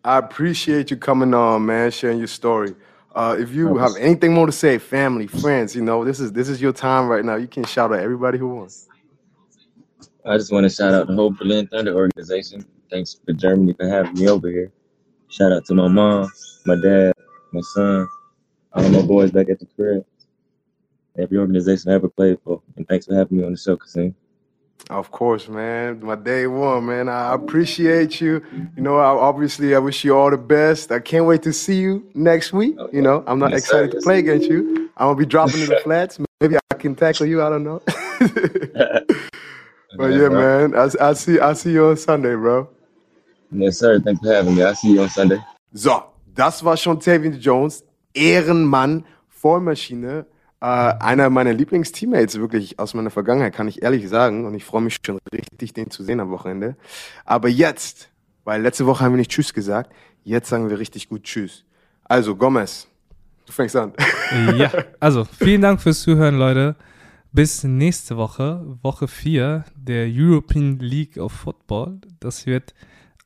S1: I appreciate you coming on, man, sharing your story. Uh, if you have anything more to say, family, friends, you know, this is this is your time right now. You can shout out everybody who wants.
S3: I just want to shout out the whole Berlin Thunder organization. Thanks for Germany for having me over here. Shout out to my mom, my dad, my son, all my boys back at the crib. Every organization I ever played for. And thanks for having me on the show, Kasim.
S1: Of course, man. My day one, man. I appreciate you. You know, I, obviously, I wish you all the best. I can't wait to see you next week.
S3: Oh,
S1: You know, I'm not
S3: Yes, sir.
S1: excited to play against you. I'm gonna be dropping to the flats. Maybe I can tackle you. I don't know. but yeah, man. I, I see. I see you on Sunday, bro.
S3: Yes, sir. Thanks for having me. I'll see you on Sunday.
S1: So, das war schon Tavian Jones, Ehrenmann, Vollmaschine. Äh, einer meiner Lieblingsteammates, wirklich aus meiner Vergangenheit, kann ich ehrlich sagen. Und ich freue mich schon richtig, den zu sehen am Wochenende. Aber jetzt, weil letzte Woche haben wir nicht Tschüss gesagt, jetzt sagen wir richtig gut Tschüss. Also, Gomez, du fängst an.
S2: Ja, also vielen Dank fürs Zuhören, Leute. Bis nächste Woche, Woche 4 der European League of Football. Das wird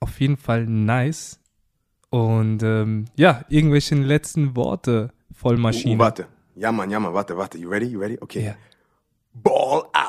S2: auf jeden Fall nice. Und ähm, ja, irgendwelche letzten Worte,
S1: Oh,
S2: Vollmaschine.
S1: warte. Ja, Mann, ja, Mann, warte, warte. You ready? You ready? Okay.
S2: Ja.
S1: Ball out.